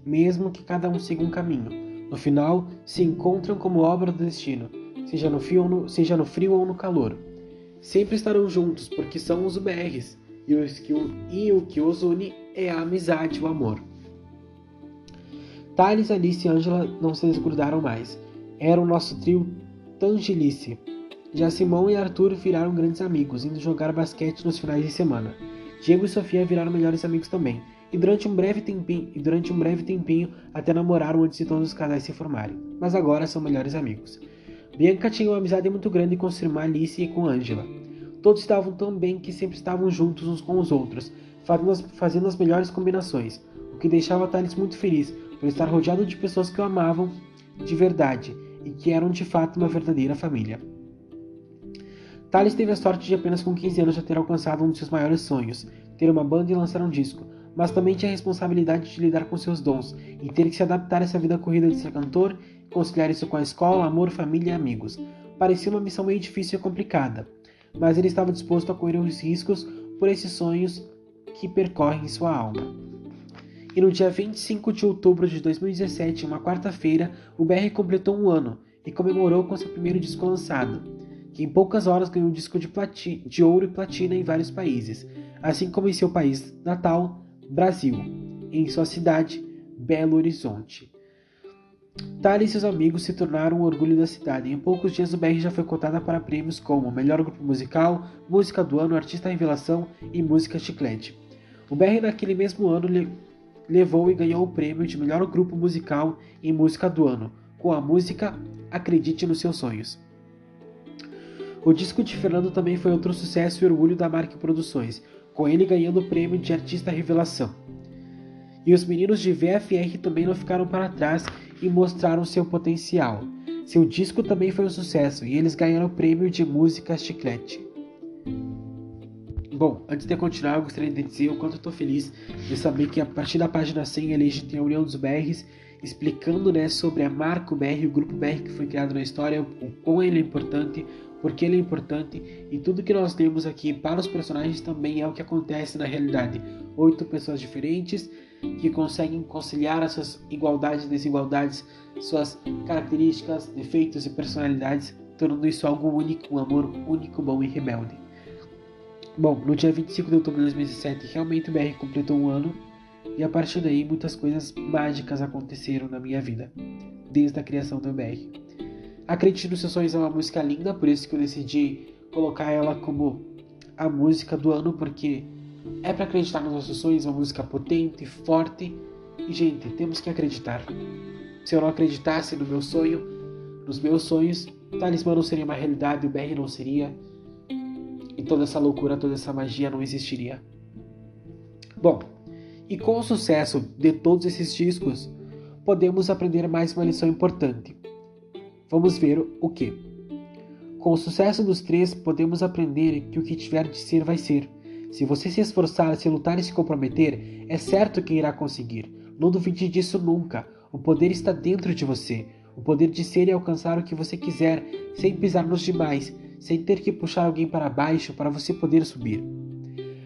mesmo que cada um siga um caminho. No final, se encontram como obra do destino, seja no frio ou no, seja no frio ou no calor. Sempre estarão juntos, porque são os BRs, e, que, e o que os une é a amizade, o amor. Thales, Alice e Angela não se desgrudaram mais. Era o nosso trio Tangelice. Já Simão e Arthur viraram grandes amigos, indo jogar basquete nos finais de semana. Diego e Sofia viraram melhores amigos também e durante um breve tempinho, e durante um breve tempinho até namoraram antes de todos os casais se formarem, mas agora são melhores amigos. Bianca tinha uma amizade muito grande com sua irmã Alice e com Angela. Todos estavam tão bem que sempre estavam juntos uns com os outros, fazendo as, fazendo as melhores combinações, o que deixava Thales muito feliz por estar rodeado de pessoas que o amavam de verdade e que eram de fato uma verdadeira família. Thales teve a sorte de apenas com 15 anos já ter alcançado um de seus maiores sonhos, ter uma banda e lançar um disco, mas também tinha a responsabilidade de lidar com seus dons e ter que se adaptar a essa vida corrida de ser cantor conciliar isso com a escola, amor, família e amigos. Parecia uma missão meio difícil e complicada, mas ele estava disposto a correr os riscos por esses sonhos que percorrem sua alma. E no dia 25 de outubro de 2017, uma quarta-feira, o BR completou um ano e comemorou com seu primeiro disco lançado, que em poucas horas ganhou um disco de, de ouro e platina em vários países, assim como em seu país natal, Brasil, em sua cidade, Belo Horizonte. Tali e seus amigos se tornaram o orgulho da cidade. Em poucos dias, o BR já foi cotada para prêmios como Melhor Grupo Musical, Música do Ano, Artista Revelação e Música Chiclete. O BR, naquele mesmo ano, levou e ganhou o prêmio de Melhor Grupo Musical em Música do Ano, com a música Acredite nos Seus Sonhos. O disco de Fernando também foi outro sucesso e orgulho da Marque Produções, com ele ganhando o prêmio de Artista Revelação. E os meninos de VFR também não ficaram para trás e mostraram seu potencial. Seu disco também foi um sucesso e eles ganharam o prêmio de música Chiclete. Bom, antes de continuar, eu gostaria de dizer o quanto estou feliz de saber que a partir da página 100 a gente tem a União dos BRs explicando né, sobre a marca BR, o grupo BR que foi criado na história, o quão ele é importante, porque ele é importante e tudo que nós temos aqui para os personagens também é o que acontece na realidade. Oito pessoas diferentes que conseguem conciliar as suas igualdades e desigualdades, suas características, defeitos e personalidades, tornando isso algo único, um amor único, bom e rebelde. Bom, no dia 25 de outubro de 2017, realmente o BR completou um ano e a partir daí muitas coisas mágicas aconteceram na minha vida, desde a criação do BR. Acredite nos seus sonhos é uma música linda, por isso que eu decidi colocar ela como a música do ano, porque é para acreditar nos nossos sonhos, uma música potente, forte. E gente, temos que acreditar. Se eu não acreditasse no meu sonho, nos meus sonhos, Talismã não seria uma realidade, o BR não seria. E toda essa loucura, toda essa magia não existiria. Bom, e com o sucesso de todos esses discos, podemos aprender mais uma lição importante. Vamos ver o que. Com o sucesso dos três, podemos aprender que o que tiver de ser vai ser. Se você se esforçar, se lutar e se comprometer, é certo que irá conseguir. Não duvide disso nunca. O poder está dentro de você. O poder de ser e alcançar o que você quiser, sem pisar nos demais, sem ter que puxar alguém para baixo para você poder subir.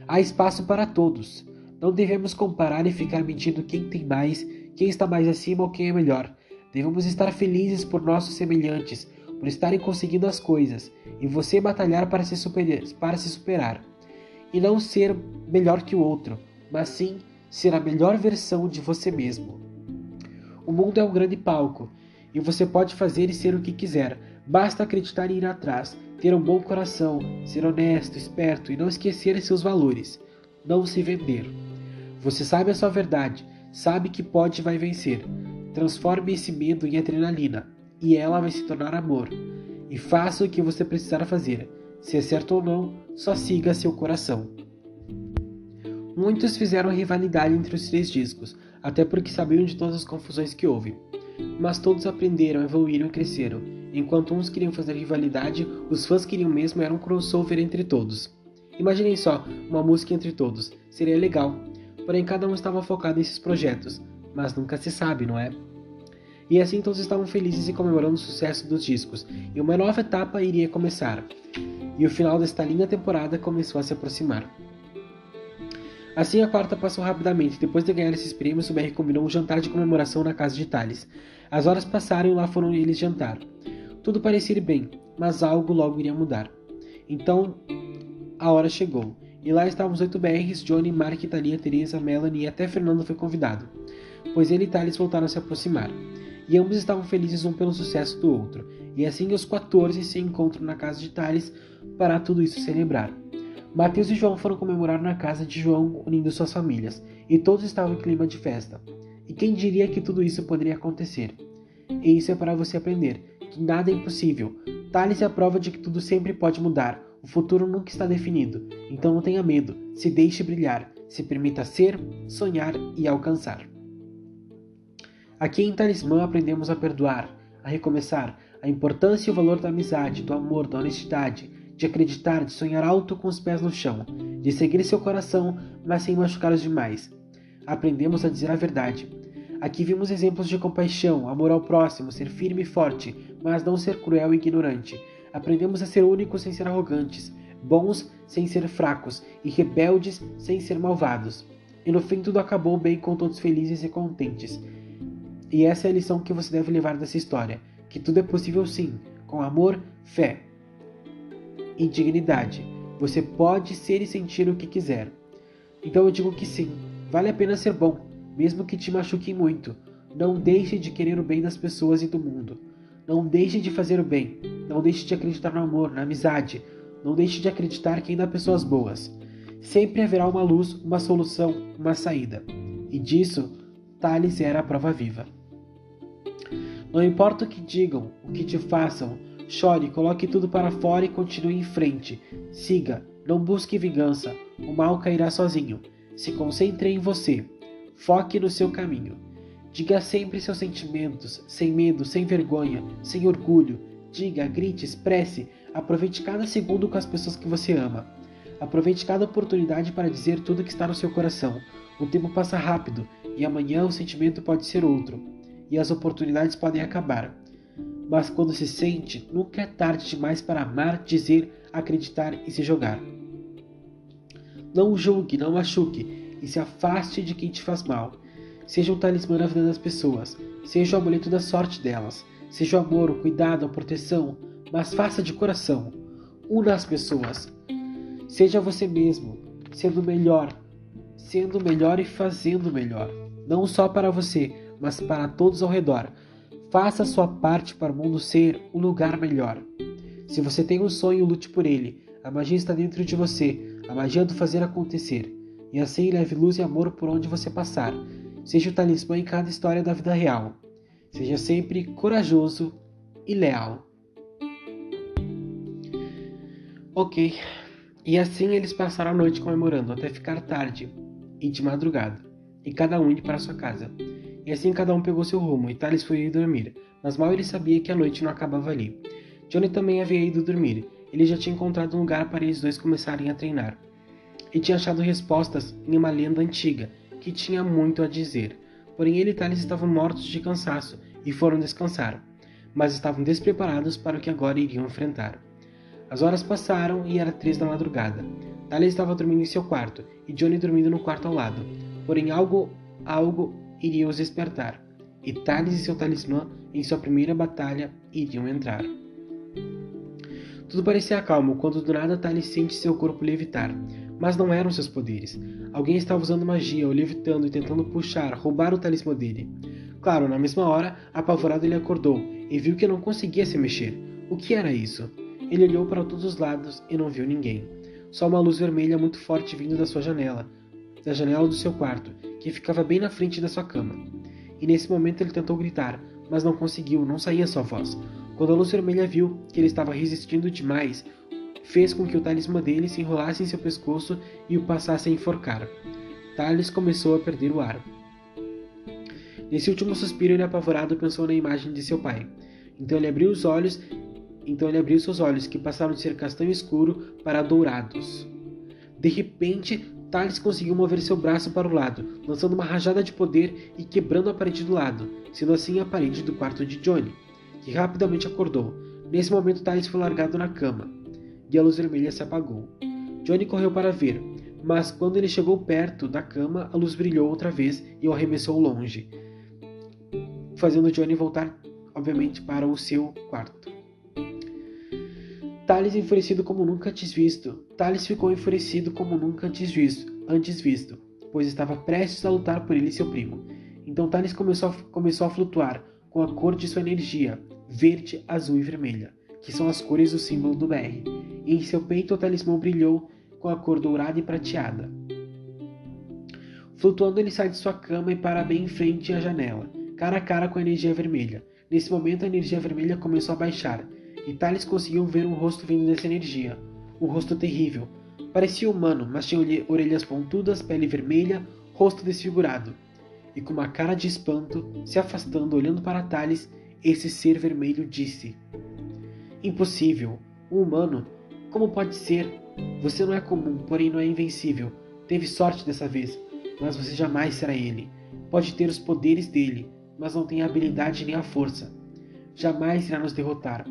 Há espaço para todos. Não devemos comparar e ficar medindo quem tem mais, quem está mais acima ou quem é melhor. Devemos estar felizes por nossos semelhantes, por estarem conseguindo as coisas, e você batalhar para se, superar, para se superar. E não ser melhor que o outro, mas sim ser a melhor versão de você mesmo. O mundo é um grande palco, e você pode fazer e ser o que quiser, basta acreditar e ir atrás, ter um bom coração, ser honesto, esperto e não esquecer seus valores. Não se vender. Você sabe a sua verdade, sabe que pode e vai vencer. Transforme esse medo em adrenalina, e ela vai se tornar amor. E faça o que você precisar fazer. Se é certo ou não, só siga seu coração. Muitos fizeram rivalidade entre os três discos, até porque sabiam de todas as confusões que houve. Mas todos aprenderam, evoluíram e cresceram. Enquanto uns queriam fazer rivalidade, os fãs queriam mesmo era um crossover entre todos. Imaginem só, uma música entre todos. Seria legal. Porém, cada um estava focado em seus projetos mas nunca se sabe, não é? E assim todos estavam felizes e comemorando o sucesso dos discos, e uma nova etapa iria começar. E o final desta linda temporada começou a se aproximar. Assim a quarta passou rapidamente. Depois de ganhar esses prêmios, o BR combinou um jantar de comemoração na casa de Thales. As horas passaram e lá foram eles jantar. Tudo parecia ir bem, mas algo logo iria mudar. Então, a hora chegou. E lá estavam os oito BRs, Johnny, Mark, Thalia, Teresa, Melanie e até Fernando foi convidado pois ele e Thales voltaram a se aproximar. E ambos estavam felizes um pelo sucesso do outro, e assim os 14 se encontram na casa de Thales para tudo isso celebrar. Mateus e João foram comemorar na casa de João, unindo suas famílias, e todos estavam em clima de festa. E quem diria que tudo isso poderia acontecer? E isso é para você aprender que nada é impossível. Thales é a prova de que tudo sempre pode mudar. O futuro nunca está definido. Então não tenha medo. Se deixe brilhar. Se permita ser, sonhar e alcançar. Aqui em Talismã aprendemos a perdoar, a recomeçar, a importância e o valor da amizade, do amor, da honestidade, de acreditar, de sonhar alto com os pés no chão, de seguir seu coração, mas sem machucar os demais. Aprendemos a dizer a verdade. Aqui vimos exemplos de compaixão, amor ao próximo, ser firme e forte, mas não ser cruel e ignorante. Aprendemos a ser únicos sem ser arrogantes, bons sem ser fracos e rebeldes sem ser malvados. E no fim tudo acabou bem com todos felizes e contentes. E essa é a lição que você deve levar dessa história: que tudo é possível sim, com amor, fé e dignidade. Você pode ser e sentir o que quiser. Então eu digo que sim, vale a pena ser bom, mesmo que te machuque muito. Não deixe de querer o bem das pessoas e do mundo. Não deixe de fazer o bem. Não deixe de acreditar no amor, na amizade. Não deixe de acreditar que ainda há pessoas boas. Sempre haverá uma luz, uma solução, uma saída. E disso, Thales era a prova viva. Não importa o que digam, o que te façam, chore, coloque tudo para fora e continue em frente. Siga, não busque vingança, o mal cairá sozinho. Se concentre em você, foque no seu caminho. Diga sempre seus sentimentos, sem medo, sem vergonha, sem orgulho. Diga, grite, expresse, aproveite cada segundo com as pessoas que você ama. Aproveite cada oportunidade para dizer tudo que está no seu coração. O tempo passa rápido e amanhã o sentimento pode ser outro e as oportunidades podem acabar. Mas quando se sente, nunca é tarde demais para amar, dizer, acreditar e se jogar. Não julgue, não machuque e se afaste de quem te faz mal. Seja um talismã na vida das pessoas, seja o amuleto da sorte delas, seja o amor, o cuidado, a proteção, mas faça de coração. Una as pessoas. Seja você mesmo, sendo melhor, sendo melhor e fazendo melhor, não só para você, mas para todos ao redor. Faça sua parte para o mundo ser um lugar melhor. Se você tem um sonho, lute por ele. A magia está dentro de você, a magia do fazer acontecer. E assim leve luz e amor por onde você passar. Seja o talismã em cada história da vida real. Seja sempre corajoso e leal. Ok. E assim eles passaram a noite comemorando até ficar tarde e de madrugada, e cada um indo para sua casa. E assim cada um pegou seu rumo, e Thales foi ir dormir, mas mal ele sabia que a noite não acabava ali. Johnny também havia ido dormir. Ele já tinha encontrado um lugar para eles dois começarem a treinar. E tinha achado respostas em uma lenda antiga, que tinha muito a dizer. Porém ele e Thales estavam mortos de cansaço e foram descansar, mas estavam despreparados para o que agora iriam enfrentar. As horas passaram e era três da madrugada. Thales estava dormindo em seu quarto e Johnny dormindo no quarto ao lado. Porém algo, algo iria os despertar, e Thales e seu talismã, em sua primeira batalha, iriam entrar. Tudo parecia calmo quando do nada Thales sente seu corpo levitar, mas não eram seus poderes. Alguém estava usando magia, o levitando e tentando puxar, roubar o talismã dele. Claro, na mesma hora, apavorado ele acordou e viu que não conseguia se mexer. O que era isso? Ele olhou para todos os lados e não viu ninguém. Só uma luz vermelha muito forte vindo da sua janela, da janela do seu quarto, que ficava bem na frente da sua cama. E nesse momento ele tentou gritar, mas não conseguiu, não saía sua voz. Quando a luz vermelha viu que ele estava resistindo demais, fez com que o talismã dele se enrolasse em seu pescoço e o passasse a enforcar. Thales começou a perder o ar. Nesse último suspiro, ele apavorado pensou na imagem de seu pai. Então ele abriu os olhos, então ele abriu seus olhos, que passaram de ser castanho escuro para dourados. De repente, Thales conseguiu mover seu braço para o lado, lançando uma rajada de poder e quebrando a parede do lado, sendo assim a parede do quarto de Johnny, que rapidamente acordou. Nesse momento, Thales foi largado na cama e a luz vermelha se apagou. Johnny correu para ver, mas quando ele chegou perto da cama, a luz brilhou outra vez e o arremessou longe, fazendo Johnny voltar, obviamente, para o seu quarto. Thales enfurecido como nunca antes visto. Thales ficou enfurecido como nunca antes visto, antes visto, pois estava prestes a lutar por ele e seu primo. Então Thales começou a, começou a flutuar com a cor de sua energia, verde, azul e vermelha, que são as cores do símbolo do BR. E em seu peito o talismã brilhou com a cor dourada e prateada. Flutuando, ele sai de sua cama e para bem em frente à janela, cara a cara com a energia vermelha. Nesse momento, a energia vermelha começou a baixar, e Thales conseguiu ver um rosto vindo dessa energia. Um rosto terrível. Parecia humano, mas tinha orelhas pontudas, pele vermelha, rosto desfigurado. E com uma cara de espanto, se afastando, olhando para Thales, esse ser vermelho disse: Impossível. Um humano? Como pode ser? Você não é comum, porém não é invencível. Teve sorte dessa vez, mas você jamais será ele. Pode ter os poderes dele, mas não tem a habilidade nem a força. Jamais irá nos derrotar.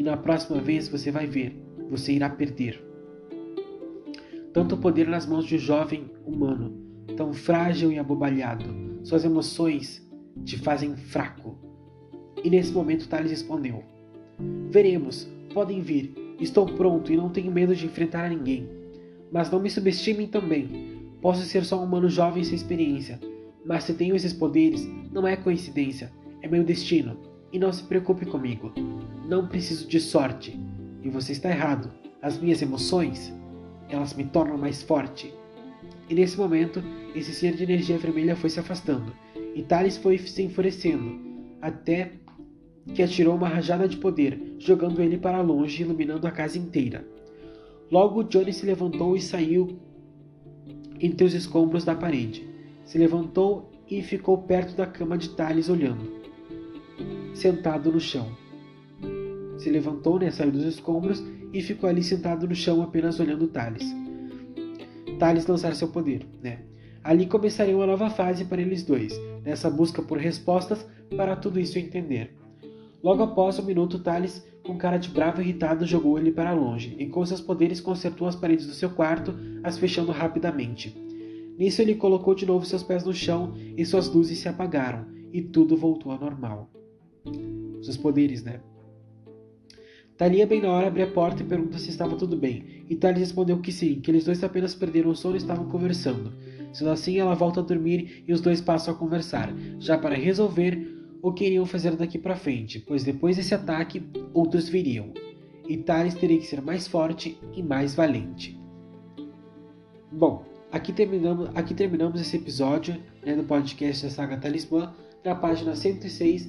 E na próxima vez você vai ver, você irá perder. Tanto poder nas mãos de um jovem humano, tão frágil e abobalhado. Suas emoções te fazem fraco. E nesse momento Thales respondeu: Veremos, podem vir. Estou pronto e não tenho medo de enfrentar a ninguém. Mas não me subestimem também. Posso ser só um humano jovem sem experiência, mas se tenho esses poderes, não é coincidência, é meu destino. E não se preocupe comigo. Não preciso de sorte. E você está errado. As minhas emoções, elas me tornam mais forte. E nesse momento, esse ser de energia vermelha foi se afastando, e Thales foi se enfurecendo, até que atirou uma rajada de poder, jogando ele para longe, iluminando a casa inteira. Logo, Johnny se levantou e saiu entre os escombros da parede. Se levantou e ficou perto da cama de Thales olhando sentado no chão. Se levantou, né, saiu dos escombros e ficou ali sentado no chão apenas olhando Thales. Thales lançar seu poder, né? Ali começaria uma nova fase para eles dois, nessa busca por respostas para tudo isso entender. Logo após um minuto, Thales, com cara de bravo e irritado, jogou ele para longe e com seus poderes consertou as paredes do seu quarto, as fechando rapidamente. Nisso ele colocou de novo seus pés no chão e suas luzes se apagaram, e tudo voltou ao normal seus poderes, né? Thalia bem na hora abre a porta e pergunta se estava tudo bem, e Thales respondeu que sim, que eles dois apenas perderam o sono e estavam conversando. Sendo assim, ela volta a dormir e os dois passam a conversar, já para resolver o que iriam fazer daqui para frente, pois depois desse ataque, outros viriam, e Thales teria que ser mais forte e mais valente. Bom, aqui terminamos, aqui terminamos esse episódio né, do podcast da saga Talismã, na página 106,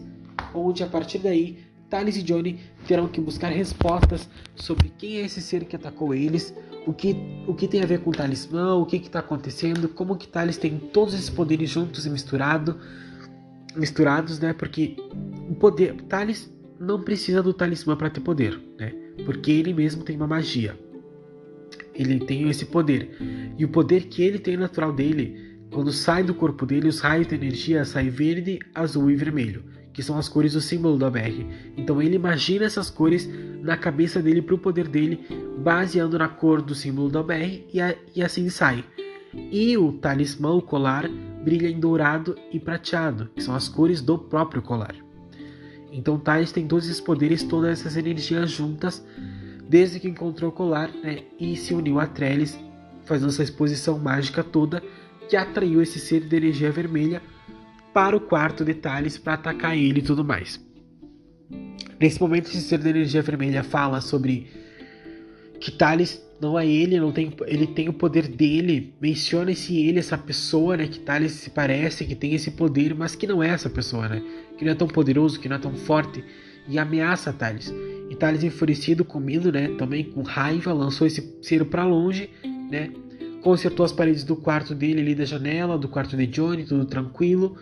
onde a partir daí Thales e Johnny terão que buscar respostas sobre quem é esse ser que atacou eles, o que, o que tem a ver com o talismã, o que está acontecendo, como que Thales tem todos esses poderes juntos e misturado, misturados, né? Porque o poder, Thales não precisa do talismã para ter poder, né? Porque ele mesmo tem uma magia. Ele tem esse poder. E o poder que ele tem natural dele, quando sai do corpo dele, os raios de energia saem verde, azul e vermelho que são as cores do símbolo da BR. Então ele imagina essas cores na cabeça dele para o poder dele, baseando na cor do símbolo da BR e, a, e assim sai. E o talismã, o colar, brilha em dourado e prateado, que são as cores do próprio colar. Então Thales tem todos esses poderes, todas essas energias juntas, desde que encontrou o colar né, e se uniu a Trellis, fazendo essa exposição mágica toda, que atraiu esse ser de energia vermelha para o quarto de Thales para atacar ele e tudo mais. Nesse momento, esse ser da energia vermelha fala sobre que Thales não é ele, não tem, ele tem o poder dele, menciona esse ele, essa pessoa, né, que Thales se parece, que tem esse poder, mas que não é essa pessoa, né, que não é tão poderoso, que não é tão forte, e ameaça Thales. E Thales enfurecido, com medo, né, também com raiva, lançou esse ser para longe, né, consertou as paredes do quarto dele ali da janela, do quarto de Johnny, tudo tranquilo,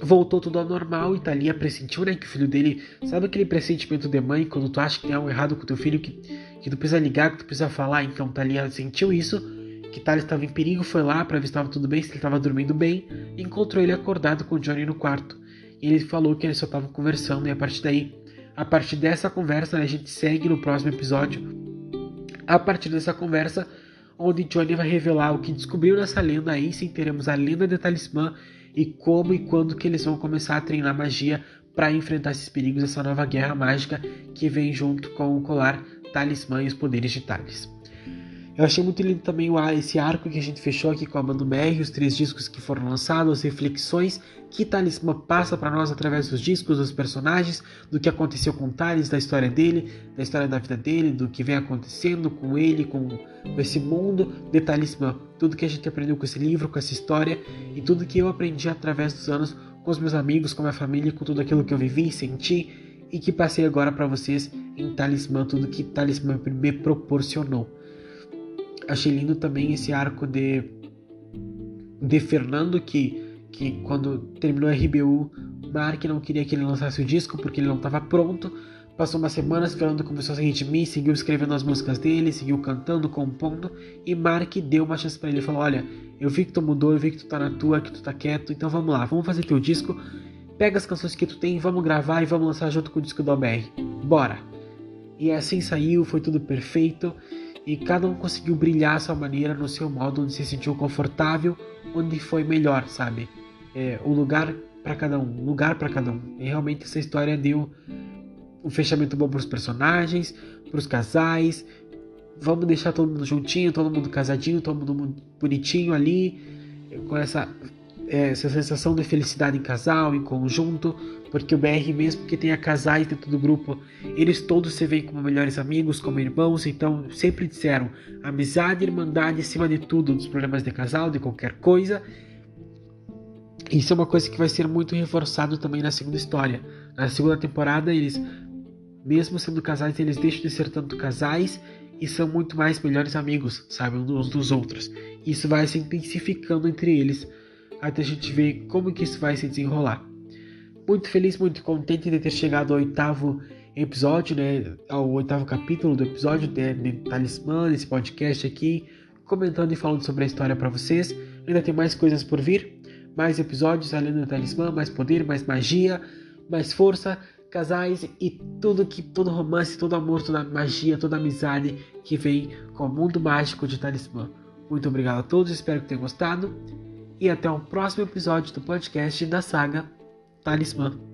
voltou tudo ao normal e Thalia pressentiu, né, que o filho dele, sabe aquele pressentimento de mãe quando tu acha que tem algo errado com teu filho que, que tu precisa ligar, que tu precisa falar, então Thalia sentiu isso, que Thales estava em perigo, foi lá para ver se estava tudo bem, se ele estava dormindo bem, e encontrou ele acordado com Johnny no quarto. E ele falou que eles só estavam conversando e a partir daí, a partir dessa conversa, né, a gente segue no próximo episódio. A partir dessa conversa, onde Johnny vai revelar o que descobriu nessa lenda aí, sim teremos a lenda de talismã e como e quando que eles vão começar a treinar magia para enfrentar esses perigos, essa nova guerra mágica que vem junto com o colar talismã e os poderes de Thales. Eu achei muito lindo também esse arco que a gente fechou aqui com a Mando BR, os três discos que foram lançados, as reflexões que Talismã passa para nós através dos discos, dos personagens, do que aconteceu com Thales, da história dele, da história da vida dele, do que vem acontecendo com ele, com esse mundo de Talismã. Tudo que a gente aprendeu com esse livro, com essa história e tudo que eu aprendi através dos anos com os meus amigos, com a minha família, com tudo aquilo que eu vivi, senti e que passei agora para vocês em Talismã, tudo que Talismã me proporcionou. Achei lindo também esse arco de, de Fernando, que, que quando terminou a RBU, Mark não queria que ele lançasse o disco porque ele não estava pronto. Passou umas semanas, Fernando começou a seguir mim, seguiu escrevendo as músicas dele, seguiu cantando, compondo, e Mark deu uma chance para ele. Falou: Olha, eu vi que tu mudou, eu vi que tu tá na tua, que tu tá quieto, então vamos lá, vamos fazer teu disco. Pega as canções que tu tem, vamos gravar e vamos lançar junto com o disco do OBR. Bora! E assim saiu, foi tudo perfeito e cada um conseguiu brilhar a sua maneira no seu modo, onde se sentiu confortável, onde foi melhor, sabe? É, o lugar para cada um, lugar para cada um. E realmente essa história deu um fechamento bom para os personagens, para os casais. Vamos deixar todo mundo juntinho, todo mundo casadinho, todo mundo bonitinho ali, com essa é, essa sensação de felicidade em casal, em conjunto, porque o BR, mesmo que tenha casais dentro do grupo, eles todos se veem como melhores amigos, como irmãos, então sempre disseram amizade e irmandade acima de tudo, dos problemas de casal, de qualquer coisa. Isso é uma coisa que vai ser muito reforçado também na segunda história. Na segunda temporada, eles, mesmo sendo casais, eles deixam de ser tanto casais e são muito mais melhores amigos, sabe, uns dos outros. Isso vai se intensificando entre eles até a gente ver como que isso vai se desenrolar. Muito feliz, muito contente de ter chegado ao oitavo episódio, né, ao oitavo capítulo do episódio de, de Talismã, desse podcast aqui, comentando e falando sobre a história para vocês. Ainda tem mais coisas por vir, mais episódios além do Talismã, mais poder, mais magia, mais força, casais e tudo que todo romance, todo amor, toda magia, toda amizade que vem com o mundo mágico de Talismã. Muito obrigado a todos, espero que tenham gostado e até o próximo episódio do podcast da saga Talismã.